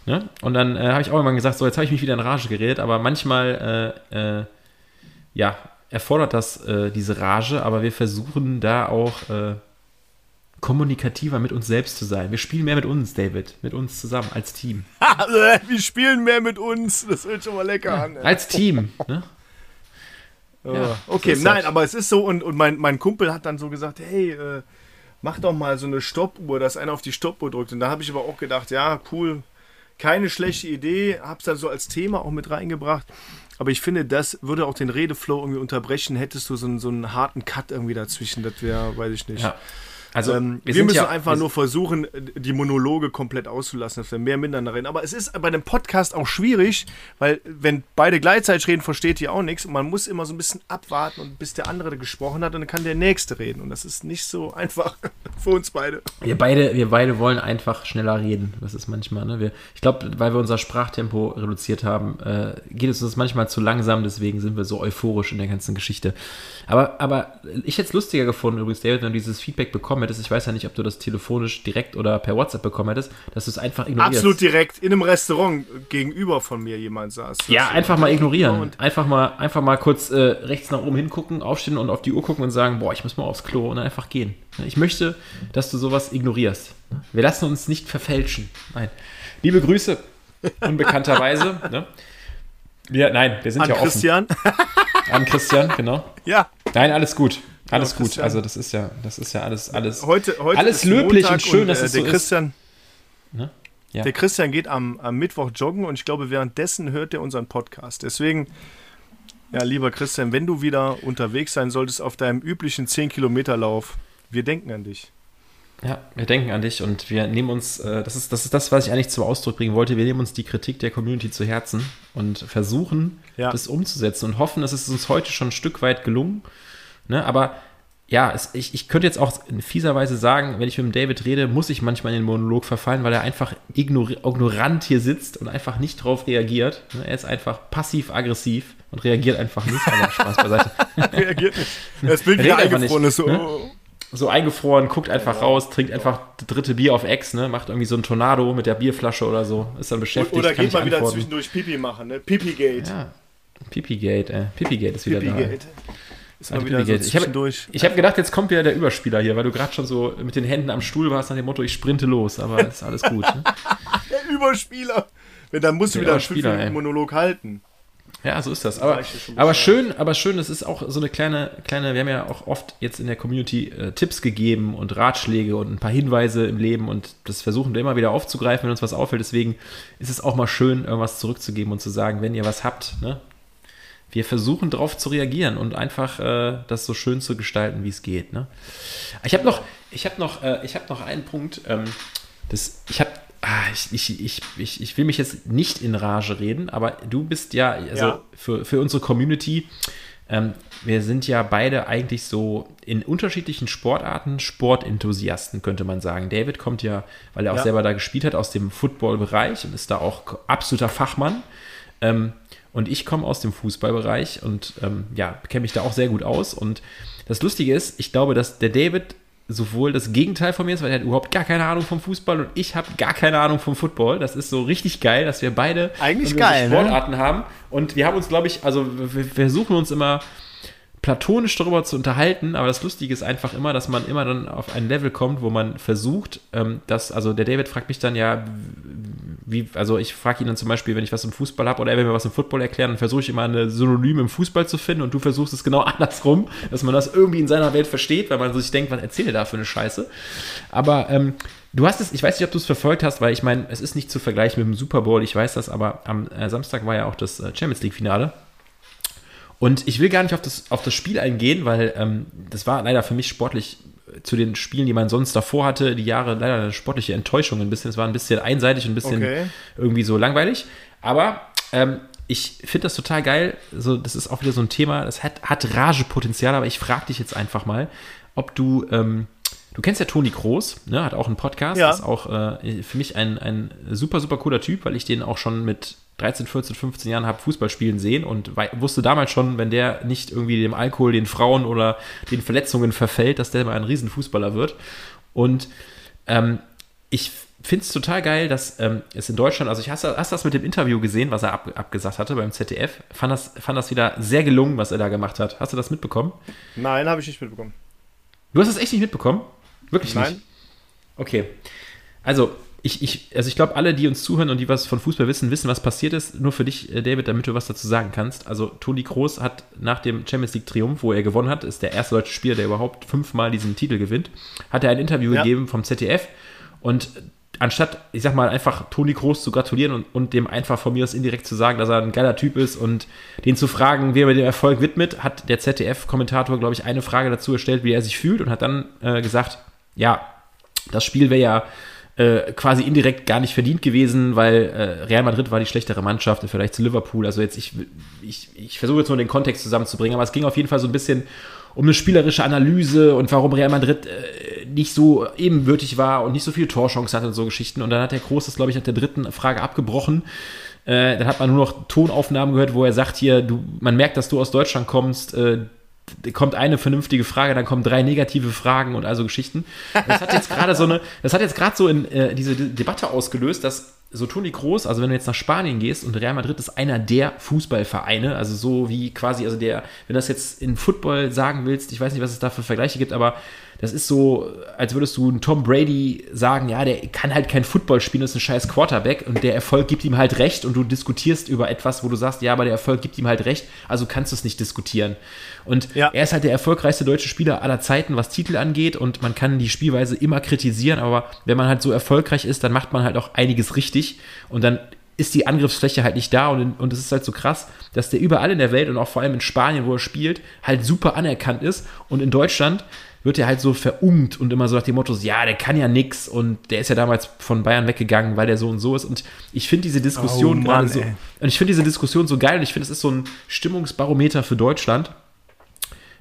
Ja. Ne? Und dann äh, habe ich auch immer gesagt, so, jetzt habe ich mich wieder in Rage geredet, aber manchmal, äh, äh, ja, erfordert das äh, diese Rage, aber wir versuchen da auch äh, kommunikativer mit uns selbst zu sein. Wir spielen mehr mit uns, David, mit uns zusammen als Team. wir spielen mehr mit uns, das hört schon mal lecker ja, an. Ey. Als Team, ne? Ja, okay, so nein, aber es ist so und, und mein, mein Kumpel hat dann so gesagt, hey, äh, mach doch mal so eine Stoppuhr, dass einer auf die Stoppuhr drückt. Und da habe ich aber auch gedacht, ja, cool, keine schlechte Idee, hab's dann so als Thema auch mit reingebracht. Aber ich finde, das würde auch den Redeflow irgendwie unterbrechen. Hättest du so einen, so einen harten Cut irgendwie dazwischen, das wäre, weiß ich nicht. Ja. Also ähm, wir, wir müssen ja, einfach nur versuchen, die Monologe komplett auszulassen, dass wir mehr miteinander reden. Aber es ist bei einem Podcast auch schwierig, weil wenn beide gleichzeitig reden, versteht ihr auch nichts. Und man muss immer so ein bisschen abwarten, und bis der andere gesprochen hat, und dann kann der Nächste reden. Und das ist nicht so einfach für uns beide. Wir beide, wir beide wollen einfach schneller reden. Das ist manchmal, ne? Wir, ich glaube, weil wir unser Sprachtempo reduziert haben, äh, geht es uns manchmal zu langsam, deswegen sind wir so euphorisch in der ganzen Geschichte. Aber, aber ich hätte es lustiger gefunden, übrigens, David, wenn du dieses Feedback bekommen hättest. Ich weiß ja nicht, ob du das telefonisch direkt oder per WhatsApp bekommen hättest, dass du es einfach ignorierst. Absolut direkt. In einem Restaurant gegenüber von mir jemand saß. Ja, einfach mal ignorieren. Einfach mal, einfach mal kurz äh, rechts nach oben hingucken, aufstehen und auf die Uhr gucken und sagen, boah, ich muss mal aufs Klo und dann einfach gehen. Ich möchte, dass du sowas ignorierst. Wir lassen uns nicht verfälschen. Nein. Liebe Grüße, unbekannterweise. ne? Wir, nein, wir sind An ja offen. Christian. An Christian, genau. Ja. Nein, alles gut. Alles ja, gut. Also das ist ja, das ist ja alles, alles, heute, heute alles löblich Montag und schön, und, dass äh, es so Christian, ist. Ne? Ja. Der Christian geht am, am Mittwoch joggen und ich glaube, währenddessen hört er unseren Podcast. Deswegen, ja, lieber Christian, wenn du wieder unterwegs sein solltest auf deinem üblichen 10-Kilometer-Lauf, wir denken an dich. Ja, wir denken an dich und wir nehmen uns, äh, das, ist, das ist das, was ich eigentlich zum Ausdruck bringen wollte, wir nehmen uns die Kritik der Community zu Herzen und versuchen, ja. das umzusetzen und hoffen, dass es uns heute schon ein Stück weit gelungen. Ne? Aber ja, es, ich, ich könnte jetzt auch in fieser Weise sagen, wenn ich mit dem David rede, muss ich manchmal in den Monolog verfallen, weil er einfach ignorant hier sitzt und einfach nicht drauf reagiert. Ne? Er ist einfach passiv-aggressiv und reagiert einfach nicht, aber Spaß beiseite. reagiert nicht. Das Bild wieder eingefroren ist so. Ne? Oh so eingefroren, guckt einfach raus, trinkt einfach das dritte Bier auf Ex, ne? macht irgendwie so ein Tornado mit der Bierflasche oder so, ist dann beschäftigt. Oder geht mal wieder zwischendurch Pipi machen, ne? Pipi-Gate. Ja, Pipi-Gate, äh. Pipi-Gate ist wieder Pipi da. Ist mal wieder so ich habe hab gedacht, jetzt kommt wieder der Überspieler hier, weil du gerade schon so mit den Händen am Stuhl warst nach dem Motto, ich sprinte los, aber ist alles gut. Ne? der Überspieler. Wenn, dann musst du wieder einen Monolog halten. Ja, so ist das. Aber, aber schön, aber schön, das ist auch so eine kleine, kleine, wir haben ja auch oft jetzt in der Community äh, Tipps gegeben und Ratschläge und ein paar Hinweise im Leben und das versuchen wir immer wieder aufzugreifen, wenn uns was auffällt. Deswegen ist es auch mal schön, irgendwas zurückzugeben und zu sagen, wenn ihr was habt, ne, wir versuchen darauf zu reagieren und einfach äh, das so schön zu gestalten, wie es geht. Ne? Ich habe noch, ich habe noch, äh, ich habe noch einen Punkt. Ähm, das, ich habe ah, ich, ich, ich, ich, ich will mich jetzt nicht in Rage reden, aber du bist ja, also ja. Für, für unsere Community, ähm, wir sind ja beide eigentlich so in unterschiedlichen Sportarten Sportenthusiasten, könnte man sagen. David kommt ja, weil er auch ja. selber da gespielt hat, aus dem Football-Bereich und ist da auch absoluter Fachmann. Ähm, und ich komme aus dem Fußballbereich und ähm, ja, kenne mich da auch sehr gut aus. Und das Lustige ist, ich glaube, dass der David sowohl das Gegenteil von mir ist, weil er hat überhaupt gar keine Ahnung vom Fußball und ich habe gar keine Ahnung vom Football. Das ist so richtig geil, dass wir beide Eigentlich geil, ne? Sportarten ne? haben. Und wir haben uns, glaube ich, also wir versuchen uns immer platonisch darüber zu unterhalten, aber das Lustige ist einfach immer, dass man immer dann auf ein Level kommt, wo man versucht, ähm, dass, also der David fragt mich dann ja, wie, also ich frage ihn dann zum Beispiel, wenn ich was im Fußball habe oder er will mir was im Football erklären, dann versuche ich immer eine Synonym im Fußball zu finden und du versuchst es genau andersrum, dass man das irgendwie in seiner Welt versteht, weil man sich denkt, was erzählt er da für eine Scheiße. Aber ähm, Du hast es, ich weiß nicht, ob du es verfolgt hast, weil ich meine, es ist nicht zu vergleichen mit dem Super Bowl, ich weiß das, aber am äh, Samstag war ja auch das äh, Champions League-Finale. Und ich will gar nicht auf das, auf das Spiel eingehen, weil ähm, das war leider für mich sportlich zu den Spielen, die man sonst davor hatte, die Jahre leider eine sportliche Enttäuschung ein bisschen. Es war ein bisschen einseitig und ein bisschen okay. irgendwie so langweilig. Aber ähm, ich finde das total geil. So, das ist auch wieder so ein Thema, das hat, hat Ragepotenzial, aber ich frage dich jetzt einfach mal, ob du, ähm, du kennst ja Toni Kroos, ne, hat auch einen Podcast, ja. ist auch äh, für mich ein, ein super, super cooler Typ, weil ich den auch schon mit 13, 14, 15 Jahren habe Fußball spielen sehen und wusste damals schon, wenn der nicht irgendwie dem Alkohol, den Frauen oder den Verletzungen verfällt, dass der mal ein Riesenfußballer wird. Und ähm, ich finde es total geil, dass ähm, es in Deutschland, also ich hast, hast das mit dem Interview gesehen, was er ab, abgesagt hatte beim ZDF, fand das, fand das wieder sehr gelungen, was er da gemacht hat. Hast du das mitbekommen? Nein, habe ich nicht mitbekommen. Du hast das echt nicht mitbekommen? Wirklich Nein. nicht? Okay. Also, ich, ich, also ich glaube, alle, die uns zuhören und die was von Fußball wissen, wissen, was passiert ist. Nur für dich, äh, David, damit du was dazu sagen kannst. Also Toni Kroos hat nach dem Champions League Triumph, wo er gewonnen hat, ist der erste deutsche Spieler, der überhaupt fünfmal diesen Titel gewinnt, hat er ein Interview ja. gegeben vom ZDF und anstatt, ich sag mal, einfach Toni Kroos zu gratulieren und, und dem einfach von mir aus indirekt zu sagen, dass er ein geiler Typ ist und den zu fragen, wie er mit dem Erfolg widmet, hat der ZDF-Kommentator, glaube ich, eine Frage dazu erstellt, wie er sich fühlt und hat dann äh, gesagt, ja, das Spiel wäre ja äh, quasi indirekt gar nicht verdient gewesen, weil äh, Real Madrid war die schlechtere Mannschaft, vielleicht zu Liverpool. Also jetzt, ich, ich, ich versuche jetzt nur den Kontext zusammenzubringen, aber es ging auf jeden Fall so ein bisschen um eine spielerische Analyse und warum Real Madrid äh, nicht so ebenbürtig war und nicht so viele Torchancen hatte und so Geschichten. Und dann hat der Groß das, glaube ich, nach der dritten Frage abgebrochen. Äh, dann hat man nur noch Tonaufnahmen gehört, wo er sagt hier, du, man merkt, dass du aus Deutschland kommst, äh, kommt eine vernünftige Frage, dann kommen drei negative Fragen und also Geschichten. Das hat jetzt gerade so eine, das hat jetzt gerade so in äh, diese Debatte ausgelöst, dass so Toni Groß, also wenn du jetzt nach Spanien gehst und Real Madrid ist einer der Fußballvereine, also so wie quasi, also der, wenn du das jetzt in Football sagen willst, ich weiß nicht, was es da für Vergleiche gibt, aber das ist so, als würdest du einen Tom Brady sagen, ja, der kann halt kein Football spielen, das ist ein scheiß Quarterback und der Erfolg gibt ihm halt recht und du diskutierst über etwas, wo du sagst, ja, aber der Erfolg gibt ihm halt recht, also kannst du es nicht diskutieren. Und ja. er ist halt der erfolgreichste deutsche Spieler aller Zeiten, was Titel angeht und man kann die Spielweise immer kritisieren, aber wenn man halt so erfolgreich ist, dann macht man halt auch einiges richtig und dann ist die Angriffsfläche halt nicht da und, und es ist halt so krass, dass der überall in der Welt und auch vor allem in Spanien, wo er spielt, halt super anerkannt ist und in Deutschland wird er halt so verummt und immer so nach dem Motto, ja, der kann ja nix und der ist ja damals von Bayern weggegangen, weil der so und so ist. Und ich finde diese Diskussion oh Mann, so, und ich finde diese Diskussion so geil und ich finde, es ist so ein Stimmungsbarometer für Deutschland.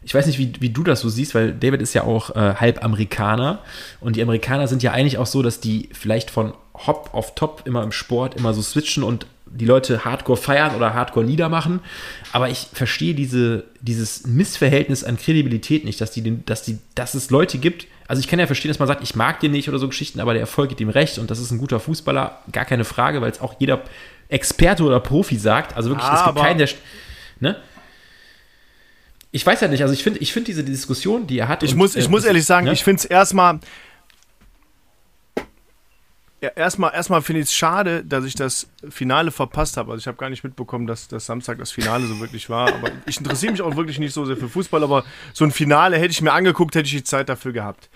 Ich weiß nicht, wie, wie du das so siehst, weil David ist ja auch äh, halb Amerikaner und die Amerikaner sind ja eigentlich auch so, dass die vielleicht von Hop auf Top immer im Sport immer so switchen und die Leute hardcore feiern oder hardcore niedermachen. Aber ich verstehe diese, dieses Missverhältnis an Kredibilität nicht, dass, die, dass, die, dass es Leute gibt. Also ich kann ja verstehen, dass man sagt, ich mag den nicht oder so Geschichten, aber der Erfolg gibt ihm recht und das ist ein guter Fußballer, gar keine Frage, weil es auch jeder Experte oder Profi sagt. Also wirklich, ah, es gibt keinen, der. Ne? Ich weiß ja nicht, also ich finde ich find diese Diskussion, die er hat. Ich, und, muss, ich äh, muss ehrlich sagen, ne? ich finde es erstmal ja, erstmal, erstmal finde ich es schade, dass ich das Finale verpasst habe. Also ich habe gar nicht mitbekommen, dass das Samstag das Finale so wirklich war. Aber ich interessiere mich auch wirklich nicht so sehr für Fußball, aber so ein Finale hätte ich mir angeguckt, hätte ich die Zeit dafür gehabt.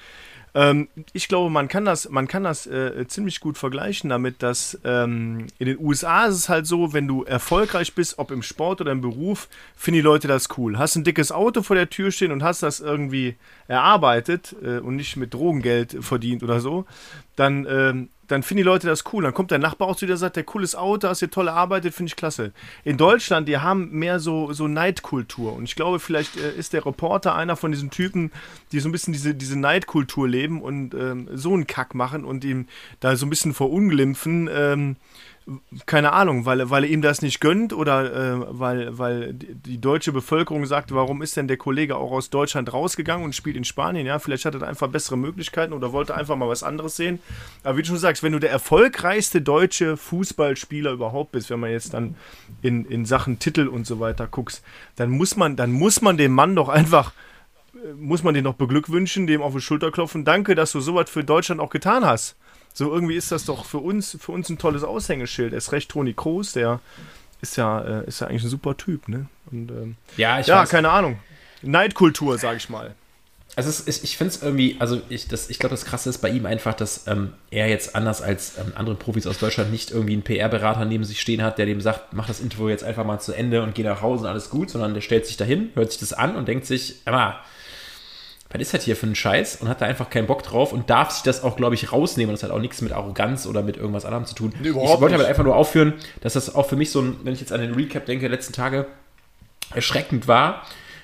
Ähm, ich glaube, man kann das, man kann das äh, ziemlich gut vergleichen damit, dass ähm, in den USA ist es halt so, wenn du erfolgreich bist, ob im Sport oder im Beruf, finden die Leute das cool. Hast ein dickes Auto vor der Tür stehen und hast das irgendwie erarbeitet äh, und nicht mit Drogengeld verdient oder so, dann ähm, dann finden die Leute das cool. Dann kommt der Nachbar auch zu dir und sagt, der cooles Auto, hast hier toll arbeitet, finde ich klasse. In Deutschland, die haben mehr so, so Neidkultur. Und ich glaube, vielleicht äh, ist der Reporter einer von diesen Typen, die so ein bisschen diese, diese Neidkultur leben und ähm, so einen Kack machen und ihm da so ein bisschen verunglimpfen. Ähm, keine Ahnung, weil, weil er ihm das nicht gönnt oder äh, weil, weil die deutsche Bevölkerung sagt, warum ist denn der Kollege auch aus Deutschland rausgegangen und spielt in Spanien? Ja, vielleicht hat er einfach bessere Möglichkeiten oder wollte einfach mal was anderes sehen. Aber wie du schon sagst, wenn du der erfolgreichste deutsche Fußballspieler überhaupt bist, wenn man jetzt dann in, in Sachen Titel und so weiter guckst, dann muss man, dann muss man dem Mann doch einfach äh, muss man den noch beglückwünschen, dem auf die Schulter klopfen. Danke, dass du sowas für Deutschland auch getan hast. So irgendwie ist das doch für uns, für uns ein tolles Aushängeschild. Er ist recht Toni Kroos, der ist ja, äh, ist ja eigentlich ein super Typ, ne? Und, ähm, ja, ich ja, weiß. keine Ahnung. Neidkultur, sag ich mal. Also es ist, ich finde es irgendwie, also ich, ich glaube, das Krasse ist bei ihm einfach, dass ähm, er jetzt anders als ähm, andere Profis aus Deutschland nicht irgendwie einen PR-Berater neben sich stehen hat, der dem sagt, mach das Interview jetzt einfach mal zu Ende und geh nach Hause und alles gut, sondern der stellt sich dahin, hört sich das an und denkt sich, aber was ist das hier für ein Scheiß und hat da einfach keinen Bock drauf und darf sich das auch, glaube ich, rausnehmen. Und das hat auch nichts mit Arroganz oder mit irgendwas anderem zu tun. Nee, ich wollte aber einfach nur aufführen, dass das auch für mich so ein, wenn ich jetzt an den Recap denke, der letzten Tage erschreckend war,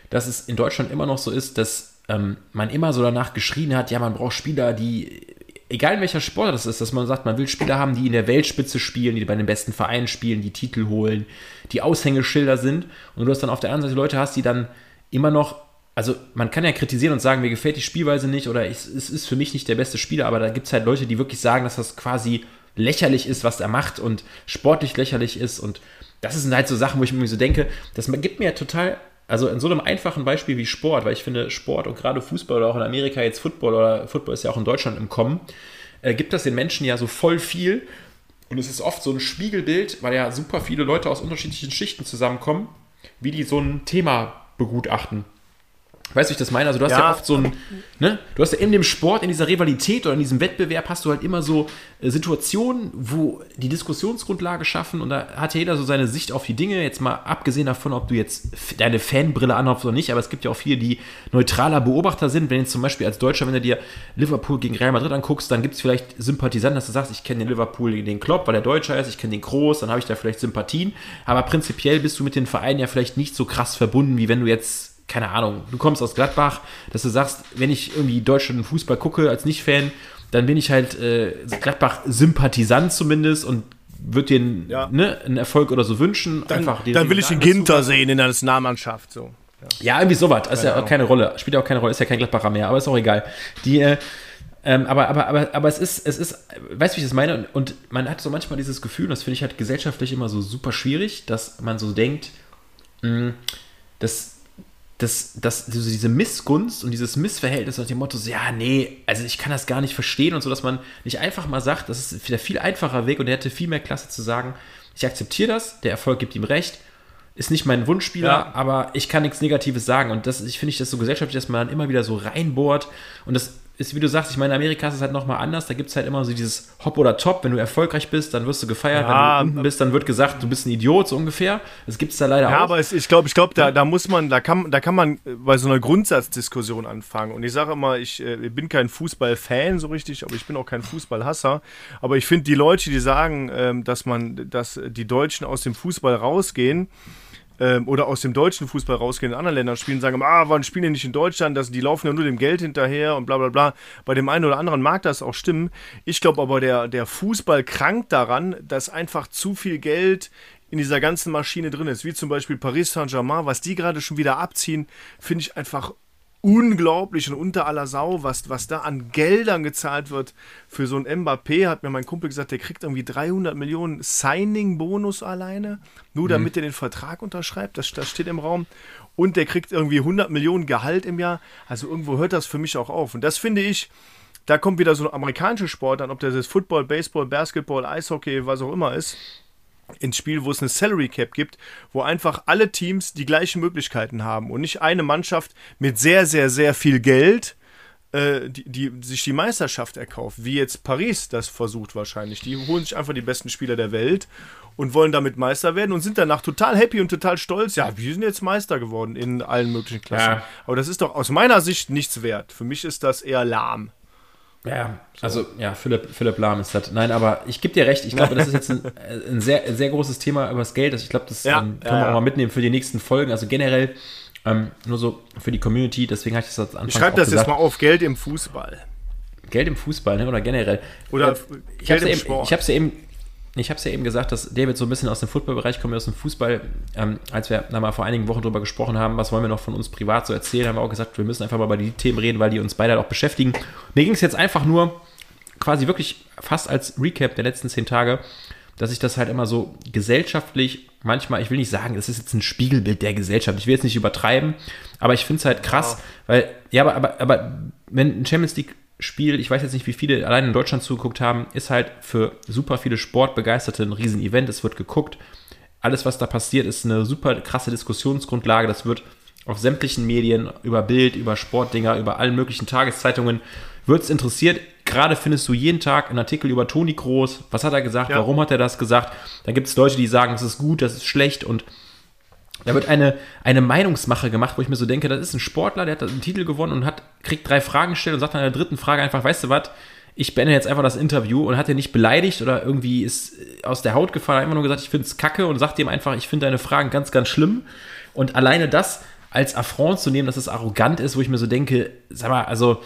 dass es in Deutschland immer noch so ist, dass ähm, man immer so danach geschrien hat, ja, man braucht Spieler, die egal in welcher Sport das ist, dass man sagt, man will Spieler haben, die in der Weltspitze spielen, die bei den besten Vereinen spielen, die Titel holen, die Aushängeschilder sind. Und du hast dann auf der anderen Seite Leute hast, die dann immer noch, also man kann ja kritisieren und sagen, mir gefällt die Spielweise nicht oder es, ist für mich nicht der beste Spieler, aber da gibt es halt Leute, die wirklich sagen, dass das quasi lächerlich ist, was er macht und sportlich lächerlich ist. Und das sind halt so Sachen, wo ich mir so denke, das gibt mir total also in so einem einfachen Beispiel wie Sport, weil ich finde, Sport und gerade Fußball oder auch in Amerika jetzt Football oder Football ist ja auch in Deutschland im Kommen, äh, gibt das den Menschen ja so voll viel. Und es ist oft so ein Spiegelbild, weil ja super viele Leute aus unterschiedlichen Schichten zusammenkommen, wie die so ein Thema begutachten. Weißt du, wie ich das meine? Also du hast ja, ja oft so ein, ne? Du hast ja in dem Sport, in dieser Rivalität oder in diesem Wettbewerb hast du halt immer so äh, Situationen, wo die Diskussionsgrundlage schaffen und da hat jeder so seine Sicht auf die Dinge, jetzt mal abgesehen davon, ob du jetzt deine Fanbrille anhast oder nicht, aber es gibt ja auch viele, die neutraler Beobachter sind, wenn jetzt zum Beispiel als Deutscher, wenn du dir Liverpool gegen Real Madrid anguckst, dann gibt es vielleicht Sympathisanten, dass du sagst, ich kenne den Liverpool, den Klopp, weil der Deutscher ist, ich kenne den Groß, dann habe ich da vielleicht Sympathien, aber prinzipiell bist du mit den Vereinen ja vielleicht nicht so krass verbunden, wie wenn du jetzt keine Ahnung, du kommst aus Gladbach, dass du sagst, wenn ich irgendwie Deutschland Fußball gucke als Nicht-Fan, dann bin ich halt äh, Gladbach-Sympathisant zumindest und würde dir ja. ne, einen Erfolg oder so wünschen. Dann, Einfach dann will ich den Ginter sehen in der Nationalmannschaft. So. Ja. ja, irgendwie sowas. Ist ja auch keine Rolle. Spielt ja auch keine Rolle. Ist ja kein Gladbacher mehr, aber ist auch egal. Die, äh, ähm, aber, aber, aber, aber es ist, es ist, weißt du, wie ich das meine? Und man hat so manchmal dieses Gefühl, das finde ich halt gesellschaftlich immer so super schwierig, dass man so denkt, mh, hm, dass dass, dass diese Missgunst und dieses Missverhältnis nach dem Motto, so, ja, nee, also ich kann das gar nicht verstehen und so, dass man nicht einfach mal sagt, das ist der viel einfacher Weg und der hätte viel mehr Klasse zu sagen, ich akzeptiere das, der Erfolg gibt ihm recht, ist nicht mein Wunschspieler, ja. aber ich kann nichts Negatives sagen und das, ich finde ich das so gesellschaftlich, dass man dann immer wieder so reinbohrt und das ist, wie du sagst, ich meine, in Amerika ist es halt nochmal anders. Da gibt es halt immer so dieses Hop oder Top. Wenn du erfolgreich bist, dann wirst du gefeiert. Ja, Wenn du unten bist, dann wird gesagt, du bist ein Idiot, so ungefähr. Das gibt es da leider ja, auch. Ja, aber es, ich glaube, ich glaub, da, da muss man, da kann, da kann man bei so einer Grundsatzdiskussion anfangen. Und ich sage immer, ich, äh, bin kein Fußballfan so richtig, aber ich bin auch kein Fußballhasser. Aber ich finde die Leute, die sagen, ähm, dass man, dass die Deutschen aus dem Fußball rausgehen, ähm, oder aus dem deutschen Fußball rausgehen, in anderen Ländern spielen, sagen, ah, warum spielen die nicht in Deutschland? Das, die laufen ja nur dem Geld hinterher und bla bla bla. Bei dem einen oder anderen mag das auch stimmen. Ich glaube aber, der, der Fußball krankt daran, dass einfach zu viel Geld in dieser ganzen Maschine drin ist, wie zum Beispiel Paris Saint-Germain, was die gerade schon wieder abziehen, finde ich einfach unglaublich und unter aller Sau, was, was da an Geldern gezahlt wird für so ein Mbappé, hat mir mein Kumpel gesagt, der kriegt irgendwie 300 Millionen Signing-Bonus alleine, nur damit mhm. er den Vertrag unterschreibt, das, das steht im Raum. Und der kriegt irgendwie 100 Millionen Gehalt im Jahr. Also irgendwo hört das für mich auch auf. Und das finde ich, da kommt wieder so ein amerikanischer Sport an, ob das jetzt Football, Baseball, Basketball, Eishockey, was auch immer ist ins Spiel, wo es eine Salary Cap gibt, wo einfach alle Teams die gleichen Möglichkeiten haben und nicht eine Mannschaft mit sehr, sehr, sehr viel Geld, äh, die, die sich die Meisterschaft erkauft, wie jetzt Paris das versucht wahrscheinlich. Die holen sich einfach die besten Spieler der Welt und wollen damit Meister werden und sind danach total happy und total stolz. Ja, wir sind jetzt Meister geworden in allen möglichen Klassen. Ja. Aber das ist doch aus meiner Sicht nichts wert. Für mich ist das eher lahm. Ja, so. also ja, Philipp, Philipp Lahm ist das. Nein, aber ich gebe dir recht, ich glaube, das ist jetzt ein, ein, sehr, sehr großes Thema über das Geld. Also ich glaube, das ja, ähm, können ja, wir auch mal mitnehmen für die nächsten Folgen. Also generell ähm, nur so für die Community, deswegen habe ich das als Anfang Ich schreibe das gesagt. jetzt mal auf, Geld im Fußball. Geld im Fußball, ne? oder generell. Oder äh, ich habe es ja eben ich habe es ja eben gesagt, dass David so ein bisschen aus dem Footballbereich kommt, aus dem Fußball. Ähm, als wir da mal vor einigen Wochen drüber gesprochen haben, was wollen wir noch von uns privat so erzählen, haben wir auch gesagt, wir müssen einfach mal über die Themen reden, weil die uns beide auch beschäftigen. Mir ging es jetzt einfach nur quasi wirklich fast als Recap der letzten zehn Tage, dass ich das halt immer so gesellschaftlich, manchmal, ich will nicht sagen, das ist jetzt ein Spiegelbild der Gesellschaft, ich will jetzt nicht übertreiben, aber ich finde es halt krass, ja. weil, ja, aber, aber, aber wenn ein Champions League Spiel, ich weiß jetzt nicht, wie viele allein in Deutschland zugeguckt haben, ist halt für super viele Sportbegeisterte ein Riesenevent. Es wird geguckt. Alles, was da passiert, ist eine super krasse Diskussionsgrundlage. Das wird auf sämtlichen Medien, über Bild, über Sportdinger, über allen möglichen Tageszeitungen, wird es interessiert. Gerade findest du jeden Tag einen Artikel über Toni Groß. Was hat er gesagt? Ja. Warum hat er das gesagt? Da gibt es Leute, die sagen, das ist gut, das ist schlecht und Da wird eine, eine Meinungsmache gemacht, wo ich mir so denke, das ist ein Sportler, der hat einen Titel gewonnen und hat, kriegt drei Fragen gestellt und sagt dann in der dritten Frage einfach, weißt du was, ich beende jetzt einfach das Interview und hat er nicht beleidigt oder irgendwie ist aus der Haut gefallen, einfach nur gesagt, ich finde es kacke und sagt ihm einfach, ich finde deine Fragen ganz, ganz schlimm. Und alleine das als Affront zu nehmen, dass es arrogant ist, wo ich mir so denke, sag mal, also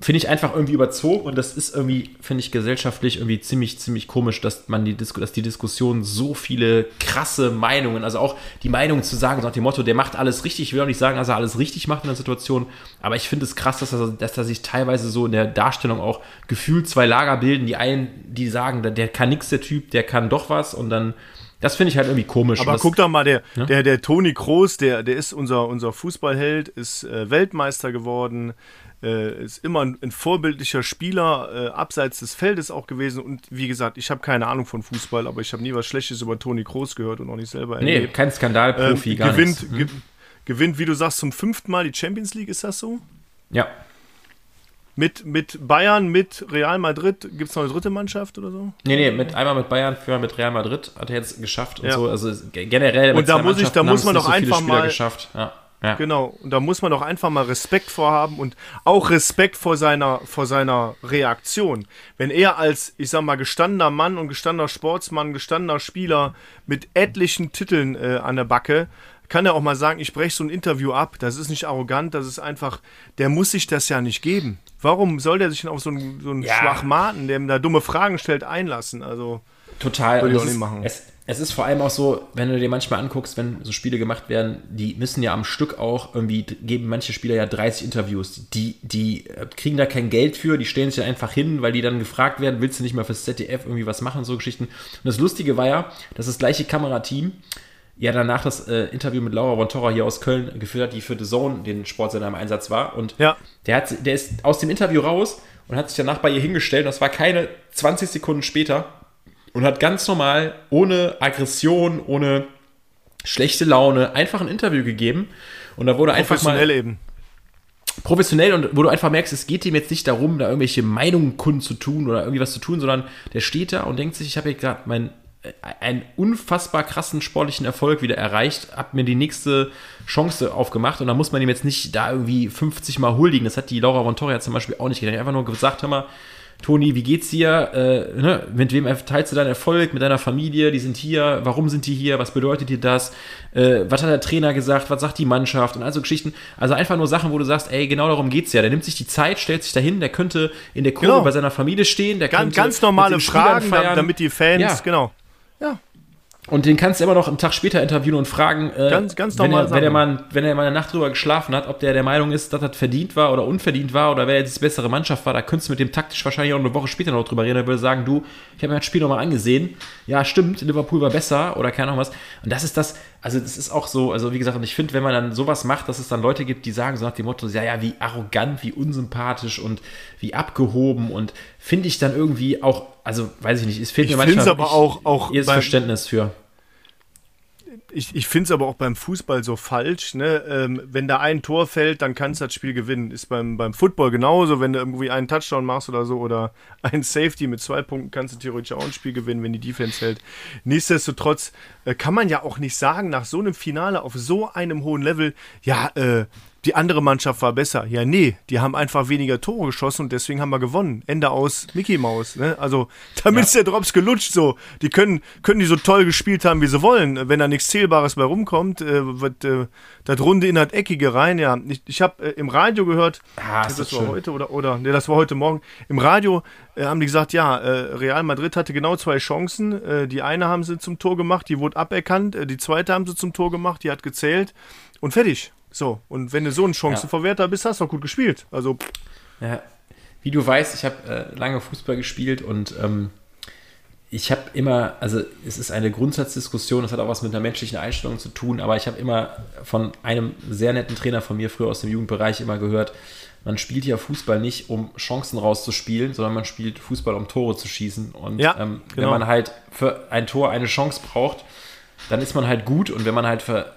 finde ich einfach irgendwie überzogen und das ist irgendwie, finde ich, gesellschaftlich irgendwie ziemlich, ziemlich komisch, dass man die, Disku dass die Diskussion so viele krasse Meinungen, also auch die Meinung zu sagen, nach dem Motto, der macht alles richtig, ich will auch nicht sagen, dass er alles richtig macht in der Situation, aber ich finde es krass, dass er, dass er sich teilweise so in der Darstellung auch gefühlt zwei Lager bilden, die einen, die sagen, der kann nichts, der Typ, der kann doch was und dann das finde ich halt irgendwie komisch. Aber das, guck doch mal, der, ja? der, der Toni Kroos, der, der ist unser, unser Fußballheld, ist äh, Weltmeister geworden, äh, ist immer ein, ein vorbildlicher Spieler, äh, abseits des Feldes auch gewesen. Und wie gesagt, ich habe keine Ahnung von Fußball, aber ich habe nie was Schlechtes über Toni Kroos gehört und auch nicht selber erlebt. Nee, kein Skandalprofi, ähm, gar gewinnt, nichts. Hm? gewinnt, wie du sagst, zum fünften Mal die Champions League, ist das so? Ja. Mit, mit Bayern, mit Real Madrid, gibt es noch eine dritte Mannschaft oder so? Nee, nee, mit, einmal mit Bayern, für mit Real Madrid hat er jetzt geschafft und ja. so. Also generell. Und da muss ich, da muss man doch so einfach mal. Geschafft. Ja. Ja. Genau, und da muss man doch einfach mal Respekt vorhaben und auch Respekt vor seiner, vor seiner Reaktion. Wenn er als, ich sag mal, gestandener Mann und gestandener Sportsmann, gestandener Spieler mit etlichen Titeln äh, an der Backe, kann er auch mal sagen, ich breche so ein Interview ab. Das ist nicht arrogant, das ist einfach, der muss sich das ja nicht geben. Warum soll der sich denn auf so einen, so einen ja. Schwachmaten, der ihm da dumme Fragen stellt, einlassen? Also, total. Würde ich auch nicht machen. Es, es ist vor allem auch so, wenn du dir manchmal anguckst, wenn so Spiele gemacht werden, die müssen ja am Stück auch irgendwie, geben manche Spieler ja 30 Interviews. Die, die äh, kriegen da kein Geld für, die stellen sich einfach hin, weil die dann gefragt werden, willst du nicht mal fürs ZDF irgendwie was machen, so Geschichten. Und das Lustige war ja, dass das gleiche Kamerateam ja danach das äh, Interview mit Laura von Torra hier aus Köln geführt hat, die für The Zone, den Sportsender im Einsatz war. Und ja. der, hat, der ist aus dem Interview raus und hat sich danach bei ihr hingestellt. Das war keine 20 Sekunden später und hat ganz normal, ohne Aggression, ohne schlechte Laune, einfach ein Interview gegeben. Und da wurde einfach mal. Professionell eben. Professionell und wo du einfach merkst, es geht ihm jetzt nicht darum, da irgendwelche Meinungen kund zu tun oder irgendwie was zu tun, sondern der steht da und denkt sich, ich habe hier gerade mein einen unfassbar krassen sportlichen Erfolg wieder erreicht, hab mir die nächste Chance aufgemacht und da muss man ihm jetzt nicht da irgendwie 50 Mal huldigen. Das hat die Laura Montoya zum Beispiel auch nicht gedacht. Einfach nur gesagt, hör mal, Toni, wie geht's dir? Äh, ne? Mit wem teilst du deinen Erfolg? Mit deiner Familie? Die sind hier. Warum sind die hier? Was bedeutet dir das? Äh, was hat der Trainer gesagt? Was sagt die Mannschaft? Und also Geschichten. Also einfach nur Sachen, wo du sagst, ey, genau darum geht's ja. Der nimmt sich die Zeit, stellt sich dahin. Der könnte in der Kurve genau. bei seiner Familie stehen. Der ganz, ganz normale Fragen, feiern. damit die Fans, ja. genau. Ja. Und den kannst du immer noch einen Tag später interviewen und fragen, äh, ganz, ganz wenn, er, wenn, er mal, wenn er mal eine Nacht drüber geschlafen hat, ob der der Meinung ist, dass das verdient war oder unverdient war oder wer jetzt die bessere Mannschaft war, da könntest du mit dem taktisch wahrscheinlich auch eine Woche später noch drüber reden. Er würde sagen, du, ich habe mir das Spiel nochmal angesehen. Ja, stimmt, Liverpool war besser oder keine Ahnung was. Und das ist das, also das ist auch so, also wie gesagt, und ich finde, wenn man dann sowas macht, dass es dann Leute gibt, die sagen so nach dem Motto, ja, ja, wie arrogant, wie unsympathisch und wie abgehoben und finde ich dann irgendwie auch, also weiß ich nicht, es fehlt ich mir manchmal aber auch, auch beim, Verständnis für. Ich, ich finde es aber auch beim Fußball so falsch. Ne? Ähm, wenn da ein Tor fällt, dann kannst du das Spiel gewinnen. Ist beim, beim Football genauso. Wenn du irgendwie einen Touchdown machst oder so oder ein Safety mit zwei Punkten, kannst du theoretisch auch ein Spiel gewinnen, wenn die Defense hält. Nichtsdestotrotz äh, kann man ja auch nicht sagen, nach so einem Finale auf so einem hohen Level, ja, äh, die andere Mannschaft war besser. Ja, nee, die haben einfach weniger Tore geschossen und deswegen haben wir gewonnen. Ende aus Mickey Maus. Ne? Also, damit ja. ist der Drops gelutscht so. Die können, können die so toll gespielt haben, wie sie wollen. Wenn da nichts Zählbares bei rumkommt, äh, wird äh, das Runde in das Eckige rein. Ja, ich, ich habe äh, im Radio gehört, ah, das, das war schön. heute oder, oder, nee, das war heute Morgen. Im Radio äh, haben die gesagt, ja, äh, Real Madrid hatte genau zwei Chancen. Äh, die eine haben sie zum Tor gemacht, die wurde aberkannt. die zweite haben sie zum Tor gemacht, die hat gezählt. Und fertig. So, und wenn du so ein Chancenverwerter ja. bist, hast du auch gut gespielt. Also. Ja, wie du weißt, ich habe äh, lange Fußball gespielt und ähm, ich habe immer, also es ist eine Grundsatzdiskussion, das hat auch was mit einer menschlichen Einstellung zu tun, aber ich habe immer von einem sehr netten Trainer von mir früher aus dem Jugendbereich immer gehört, man spielt ja Fußball nicht, um Chancen rauszuspielen, sondern man spielt Fußball, um Tore zu schießen. Und ja, ähm, genau. wenn man halt für ein Tor eine Chance braucht, dann ist man halt gut und wenn man halt für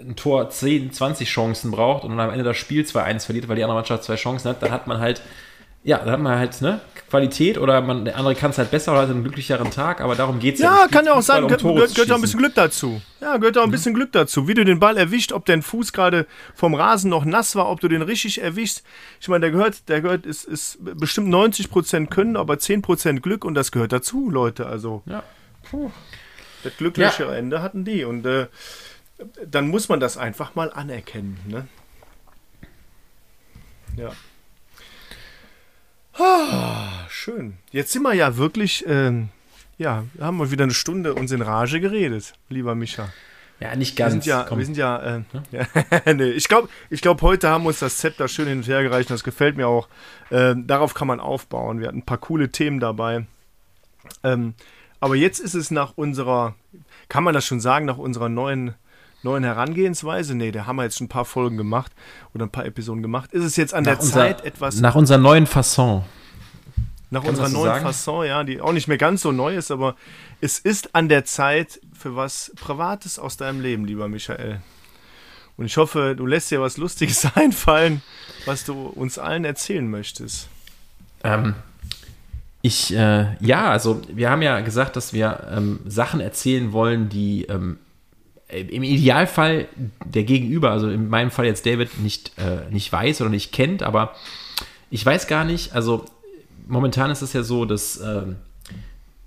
ein Tor 10, 20 Chancen braucht und dann am Ende das Spiel 2-1 verliert, weil die andere Mannschaft zwei Chancen hat, dann hat man halt ja, da hat man halt ne, Qualität oder man, der andere kann es halt besser oder hat einen glücklicheren Tag, aber darum geht es ja. Ja, kann ja auch sein, um gehört, gehört auch ein bisschen Glück dazu. Ja, gehört auch ein mhm. bisschen Glück dazu. Wie du den Ball erwischt, ob dein Fuß gerade vom Rasen noch nass war, ob du den richtig erwischst. Ich meine, der gehört, der gehört, ist, ist bestimmt 90% Können, aber 10% Glück und das gehört dazu, Leute. Also, ja. puh, das glückliche ja. Ende hatten die und äh, dann muss man das einfach mal anerkennen. Ne? Ja. Ah, schön. Jetzt sind wir ja wirklich, ähm, ja, haben wir wieder eine Stunde uns in Rage geredet, lieber Micha. Ja, nicht ganz. Wir sind ja, wir sind ja, äh, ja nee, ich glaube, ich glaub, heute haben wir uns das Zepter schön hin und her gereicht. Das gefällt mir auch. Äh, darauf kann man aufbauen. Wir hatten ein paar coole Themen dabei. Ähm, aber jetzt ist es nach unserer, kann man das schon sagen, nach unserer neuen neuen Herangehensweise, nee, da haben wir jetzt schon ein paar Folgen gemacht oder ein paar Episoden gemacht. Ist es jetzt an nach der unser, Zeit etwas. Nach unserer neuen Fasson. Nach Kann unserer neuen sagen? Fasson, ja, die auch nicht mehr ganz so neu ist, aber es ist an der Zeit für was Privates aus deinem Leben, lieber Michael. Und ich hoffe, du lässt dir was Lustiges einfallen, was du uns allen erzählen möchtest. Ähm, ich, äh, ja, also wir haben ja gesagt, dass wir ähm, Sachen erzählen wollen, die ähm, äh, im Idealfall der Gegenüber, also in meinem Fall jetzt David, nicht, äh, nicht weiß oder nicht kennt, aber ich weiß gar nicht, also momentan ist es ja so, dass äh,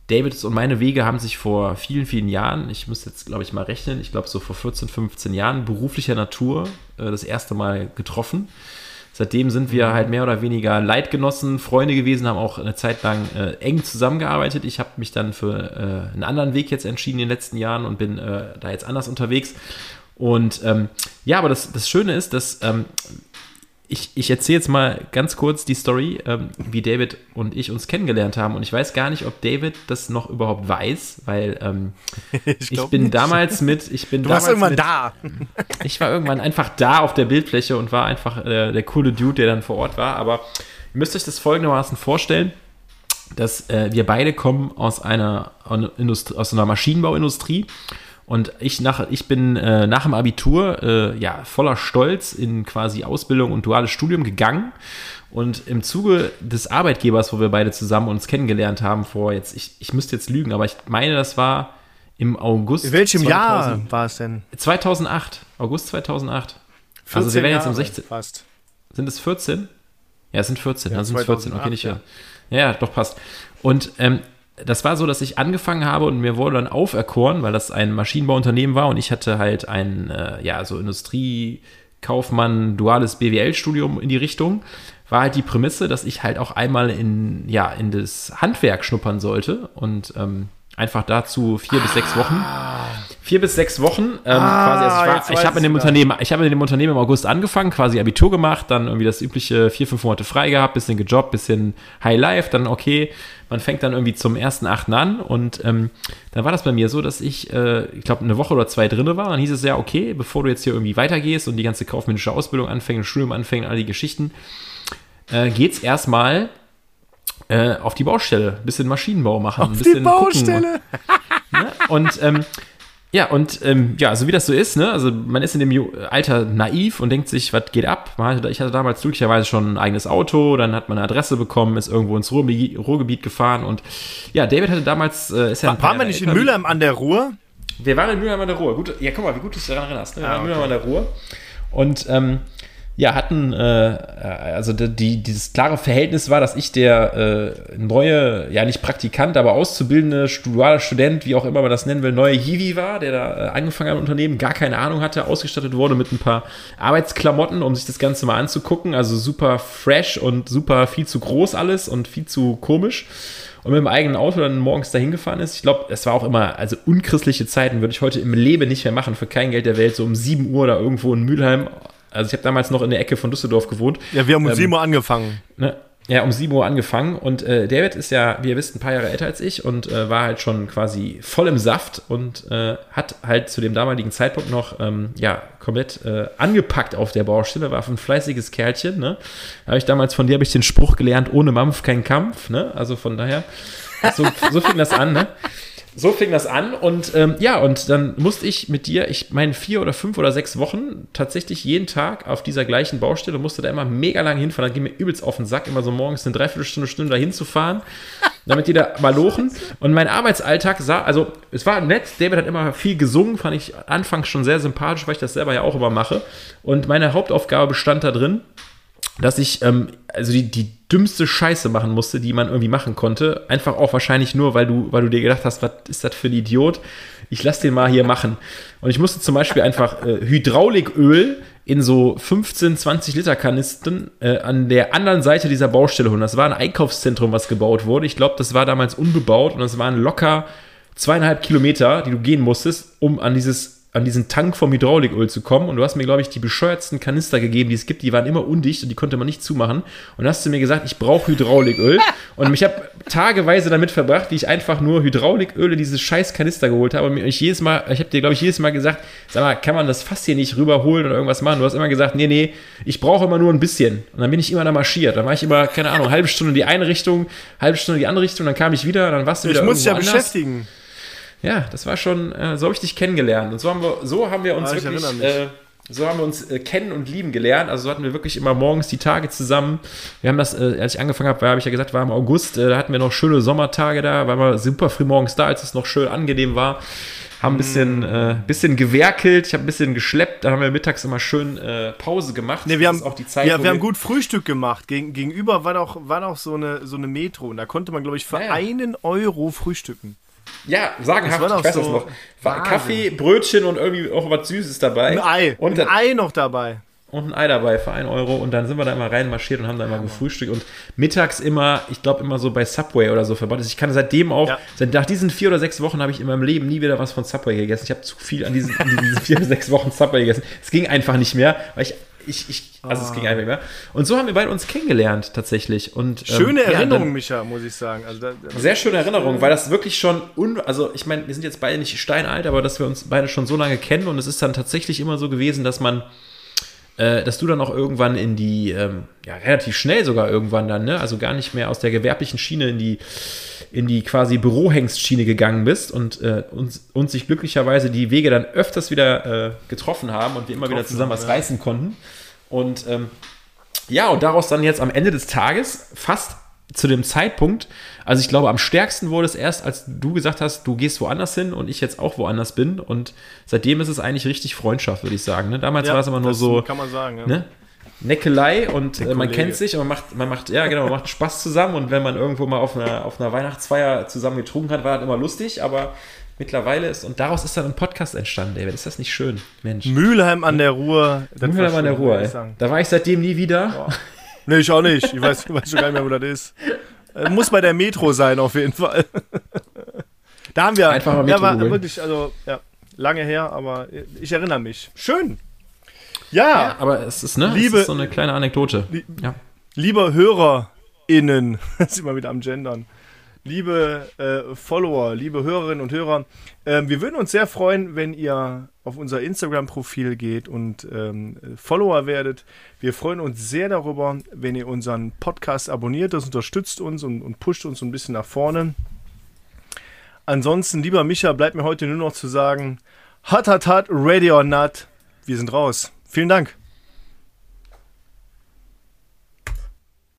Davids und meine Wege haben sich vor vielen, vielen Jahren, ich muss jetzt, glaube ich, mal rechnen, ich glaube so vor 14, 15 Jahren beruflicher Natur äh, das erste Mal getroffen. Seitdem sind wir halt mehr oder weniger Leidgenossen, Freunde gewesen, haben auch eine Zeit lang äh, eng zusammengearbeitet. Ich habe mich dann für äh, einen anderen Weg jetzt entschieden in den letzten Jahren und bin äh, da jetzt anders unterwegs. Und ähm, ja, aber das, das Schöne ist, dass ähm, ich, ich erzähle jetzt mal ganz kurz die Story, ähm, wie David und ich uns kennengelernt haben. Und ich weiß gar nicht, ob David das noch überhaupt weiß, weil ähm, ich, ich, bin nicht. damals mit. Ich bin du warst irgendwann mit, da. Ich war irgendwann einfach da auf der Bildfläche und war einfach äh, der coole Dude, der dann vor Ort war. Aber ihr müsst euch das folgendermaßen vorstellen dass äh, wir beide kommen aus einer, aus einer Maschinenbauindustrie und ich, nach, ich bin äh, nach dem Abitur äh, ja, voller Stolz in quasi Ausbildung und duales Studium gegangen. Und im Zuge des Arbeitgebers, wo wir beide zusammen uns kennengelernt haben, vor jetzt, ich, ich müsste jetzt lügen, aber ich meine, das war im August. In welchem 2000, Jahr war es denn? 2008. August 2008. Also wir werden jetzt um 16. Fast. Sind es 14? Ja, es sind 14. Ja, dann sind es 14. Okay, nicht ja. Ja, doch passt. Und ähm, das war so, dass ich angefangen habe und mir wurde dann auferkoren, weil das ein Maschinenbauunternehmen war und ich hatte halt ein, äh, ja, so Industriekaufmann, duales BWL-Studium in die Richtung, war halt die Prämisse, dass ich halt auch einmal in, ja, in das Handwerk schnuppern sollte und ähm, einfach dazu vier bis sechs Wochen. Vier bis sechs Wochen. Ähm, ah, quasi, also ich, ich habe in dem Unternehmen, ich habe in dem Unternehmen im August angefangen, quasi Abitur gemacht, dann irgendwie das übliche vier, fünf Monate frei gehabt, bisschen gejobbt, bisschen High Life, dann okay, man fängt dann irgendwie zum ersten Achten an und ähm, dann war das bei mir so, dass ich, äh, ich glaube, eine Woche oder zwei drinne war. Dann hieß es ja, okay, bevor du jetzt hier irgendwie weitergehst und die ganze kaufmännische Ausbildung anfängst, Studium anfängst, all die Geschichten, äh, geht's erstmal äh, auf die Baustelle, ein bisschen Maschinenbau machen, auf ein bisschen die Baustelle. Gucken, ne? Und ähm, ja, und ähm, ja, so wie das so ist, ne? Also man ist in dem Alter naiv und denkt sich, was geht ab? Hatte, ich hatte damals glücklicherweise schon ein eigenes Auto, dann hat man eine Adresse bekommen, ist irgendwo ins Ruhrgebiet, Ruhrgebiet gefahren und ja, David hatte damals, äh, ist ja ein Waren wir nicht in Mülheim an der Ruhr? Wir waren in Mülheim an der Ruhr. Gut, ja, guck mal, wie gut du dich daran erinnerst. Ne? Wir ah, waren in Mülheim an der Ruhr. Und ähm, ja, hatten, äh, also die, dieses klare Verhältnis war, dass ich der äh, neue, ja nicht Praktikant, aber auszubildende, duale Student, wie auch immer man das nennen will, neue Hiwi war, der da äh, angefangen hat im Unternehmen, gar keine Ahnung hatte, ausgestattet wurde mit ein paar Arbeitsklamotten, um sich das Ganze mal anzugucken. Also super fresh und super viel zu groß alles und viel zu komisch und mit dem eigenen Auto dann morgens dahin gefahren ist. Ich glaube, es war auch immer, also unchristliche Zeiten würde ich heute im Leben nicht mehr machen, für kein Geld der Welt, so um 7 Uhr da irgendwo in Mülheim also ich habe damals noch in der Ecke von Düsseldorf gewohnt. Ja, wir haben um ähm, 7 Uhr angefangen. Ne? Ja, um 7 Uhr angefangen. Und äh, David ist ja, wie ihr wisst, ein paar Jahre älter als ich und äh, war halt schon quasi voll im Saft und äh, hat halt zu dem damaligen Zeitpunkt noch, ähm, ja, komplett äh, angepackt auf der Baustelle, war ein fleißiges Kerlchen. Ne? Habe ich damals von dir habe ich den Spruch gelernt, ohne Mampf kein Kampf. Ne? Also von daher, so, so fing das an. Ne? So fing das an und ähm, ja, und dann musste ich mit dir, ich meine, vier oder fünf oder sechs Wochen tatsächlich jeden Tag auf dieser gleichen Baustelle, musste da immer mega lang hinfahren, dann ging mir übelst auf den Sack, immer so morgens eine Dreiviertelstunde, Stunde dahin zu fahren, damit die da mal lochen. Und mein Arbeitsalltag sah, also es war nett, David hat immer viel gesungen, fand ich anfangs schon sehr sympathisch, weil ich das selber ja auch immer mache. Und meine Hauptaufgabe bestand da drin, dass ich ähm, also die, die dümmste Scheiße machen musste, die man irgendwie machen konnte. Einfach auch wahrscheinlich nur, weil du, weil du dir gedacht hast, was ist das für ein Idiot? Ich lass den mal hier machen. Und ich musste zum Beispiel einfach äh, Hydrauliköl in so 15, 20 Liter Kanisten äh, an der anderen Seite dieser Baustelle holen. Das war ein Einkaufszentrum, was gebaut wurde. Ich glaube, das war damals unbebaut und das waren locker zweieinhalb Kilometer, die du gehen musstest, um an dieses an diesen Tank vom Hydrauliköl zu kommen. Und du hast mir, glaube ich, die bescheuertsten Kanister gegeben, die es gibt. Die waren immer undicht und die konnte man nicht zumachen. Und hast du mir gesagt, ich brauche Hydrauliköl. und ich habe tageweise damit verbracht, wie ich einfach nur Hydrauliköl in dieses scheiß Kanister geholt habe. Und ich jedes Mal, ich habe dir, glaube ich, jedes Mal gesagt, sag mal, kann man das Fass hier nicht rüberholen oder irgendwas machen? Du hast immer gesagt, nee, nee, ich brauche immer nur ein bisschen. Und dann bin ich immer da marschiert. Dann war ich immer, keine Ahnung, halbe Stunde in die eine Richtung, halbe Stunde in die andere Richtung. Dann kam ich wieder, dann warst du wieder Ich muss dich ja anders. beschäftigen ja, das war schon, äh, so habe ich dich kennengelernt. Und so haben wir, so haben wir uns ah, wirklich, äh, so haben wir uns äh, kennen und lieben gelernt. Also so hatten wir wirklich immer morgens die Tage zusammen. Wir haben das, äh, als ich angefangen habe, habe ich ja gesagt, war im August, äh, da hatten wir noch schöne Sommertage da, waren wir super früh morgens da, als es noch schön angenehm war. Haben ein bisschen, mm. äh, bisschen gewerkelt, ich habe ein bisschen geschleppt, da haben wir mittags immer schön äh, Pause gemacht. Nee, wir haben, auch die Zeit, ja, wir haben gut Frühstück gemacht. Gegen, gegenüber war doch, war doch so, eine, so eine Metro und da konnte man, glaube ich, für ja, ja. einen Euro frühstücken. Ja, sagenhaft, ich weiß so das noch. Wahnsinn. Kaffee, Brötchen und irgendwie auch was Süßes dabei. Ein Ei. Und ein Ei noch dabei. Und ein Ei dabei für einen Euro. Und dann sind wir da immer reinmarschiert und haben da immer gefrühstückt. Und mittags immer, ich glaube, immer so bei Subway oder so verbaut. Ich kann seitdem auch, ja. seit nach diesen vier oder sechs Wochen habe ich in meinem Leben nie wieder was von Subway gegessen. Ich habe zu viel an diesen, an diesen vier oder sechs Wochen Subway gegessen. Es ging einfach nicht mehr, weil ich ich, ich, also oh. es ging einfach mehr. Und so haben wir beide uns kennengelernt tatsächlich. Und, ähm, schöne ähm, Erinnerung, ja, Micha, muss ich sagen. Also da, sehr schöne Erinnerung, weil das wirklich schon, un, also ich meine, wir sind jetzt beide nicht steinalt, aber dass wir uns beide schon so lange kennen und es ist dann tatsächlich immer so gewesen, dass man, äh, dass du dann auch irgendwann in die, ähm, ja, relativ schnell sogar irgendwann dann, ne, also gar nicht mehr aus der gewerblichen Schiene in die, in die quasi Bürohengstschiene gegangen bist und äh, uns, uns sich glücklicherweise die Wege dann öfters wieder äh, getroffen haben und wir immer wieder zusammen was ja. reißen konnten. Und ähm, ja, und daraus dann jetzt am Ende des Tages fast zu dem Zeitpunkt, also ich glaube, am stärksten wurde es erst, als du gesagt hast, du gehst woanders hin und ich jetzt auch woanders bin. Und seitdem ist es eigentlich richtig Freundschaft, würde ich sagen. Ne? Damals ja, war es immer nur so. Kann man sagen, ja. Ne? Neckelei und äh, man kennt sich und man macht, man macht, ja genau, man macht Spaß zusammen und wenn man irgendwo mal auf einer, auf einer Weihnachtsfeier zusammen getrunken hat, war das immer lustig, aber mittlerweile ist, und daraus ist dann ein Podcast entstanden, David. Ist das nicht schön? Mensch. Mülheim an der Ruhr. Mülheim an der Ruhr, ey. Da war ich seitdem nie wieder. Boah. Nee, ich auch nicht. Ich weiß, ich weiß schon gar nicht mehr, wo das ist. Äh, muss bei der Metro sein, auf jeden Fall. Da haben wir. Einfach mal Metro ja, war wirklich, also, ja, lange her, aber ich erinnere mich. Schön. Ja, ja, aber es ist, ne, liebe, es ist so eine kleine Anekdote. Li ja. Liebe HörerInnen, ist immer wieder am Gendern. Liebe äh, Follower, liebe Hörerinnen und Hörer, äh, wir würden uns sehr freuen, wenn ihr auf unser Instagram-Profil geht und ähm, Follower werdet. Wir freuen uns sehr darüber, wenn ihr unseren Podcast abonniert. Das unterstützt uns und, und pusht uns ein bisschen nach vorne. Ansonsten, lieber Micha, bleibt mir heute nur noch zu sagen: Hat, hat, hat, ready or not. Wir sind raus. Vielen Dank.